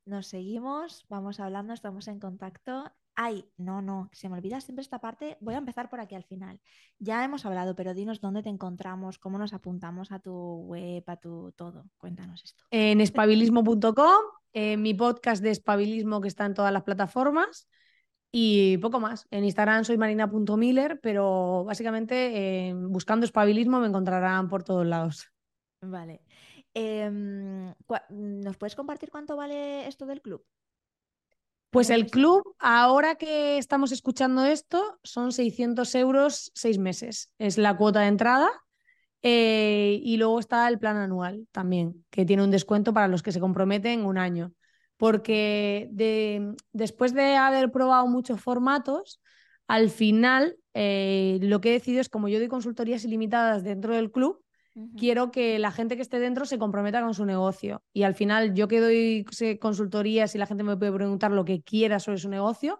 Nos seguimos, vamos hablando, estamos en contacto. Ay, no, no, se me olvida siempre esta parte. Voy a empezar por aquí al final. Ya hemos hablado, pero dinos dónde te encontramos, cómo nos apuntamos a tu web, a tu todo. Cuéntanos esto.
En espabilismo.com, en mi podcast de espabilismo que está en todas las plataformas. Y poco más. En Instagram soy marina.miller, pero básicamente eh, buscando espabilismo me encontrarán por todos lados.
Vale. Eh, ¿Nos puedes compartir cuánto vale esto del club?
Pues el club, ahora que estamos escuchando esto, son 600 euros seis meses. Es la cuota de entrada. Eh, y luego está el plan anual también, que tiene un descuento para los que se comprometen un año. porque de, después de haber probado muchos formatos, al final eh, lo que he decidido es, como yo doy consultorías ilimitadas dentro del club, quiero que la gente que esté dentro se comprometa con su negocio. Y al final, yo que doy consultorías y la gente me puede preguntar lo que quiera sobre su negocio,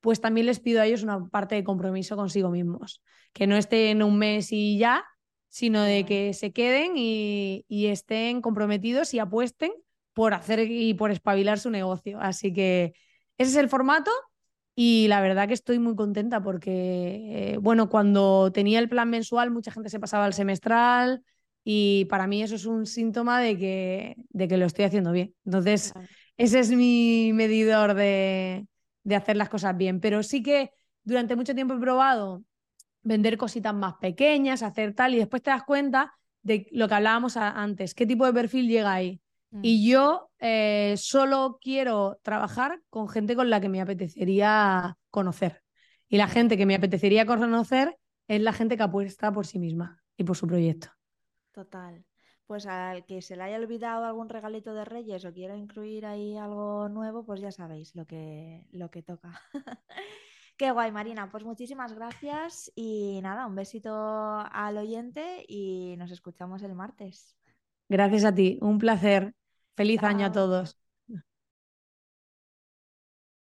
pues también les pido a ellos una parte de compromiso consigo mismos. Que no estén un mes y ya, sino de que se queden y, estén comprometidos y apuesten por hacer y por espabilar su negocio. Así que ese es el formato y la verdad que estoy muy contenta porque, eh, bueno, cuando tenía el plan mensual mucha gente se pasaba al semestral y para mí eso es un síntoma de que, de que lo estoy haciendo bien. Entonces, ese es mi medidor de, de hacer las cosas bien. Pero sí que durante mucho tiempo he probado vender cositas más pequeñas, hacer tal, y después te das cuenta de lo que hablábamos antes, qué tipo de perfil llega ahí. Mm. Y yo eh, solo quiero trabajar con gente con la que me apetecería conocer. Y la gente que me apetecería conocer es la gente que apuesta por sí misma y por su proyecto.
Total. Pues al que se le haya olvidado algún regalito de Reyes o quiera incluir ahí algo nuevo, pues ya sabéis lo que, lo que toca. Qué guay, Marina. Pues muchísimas gracias y nada, un besito al oyente y nos escuchamos el martes.
Gracias a ti, un placer. Feliz año a todos.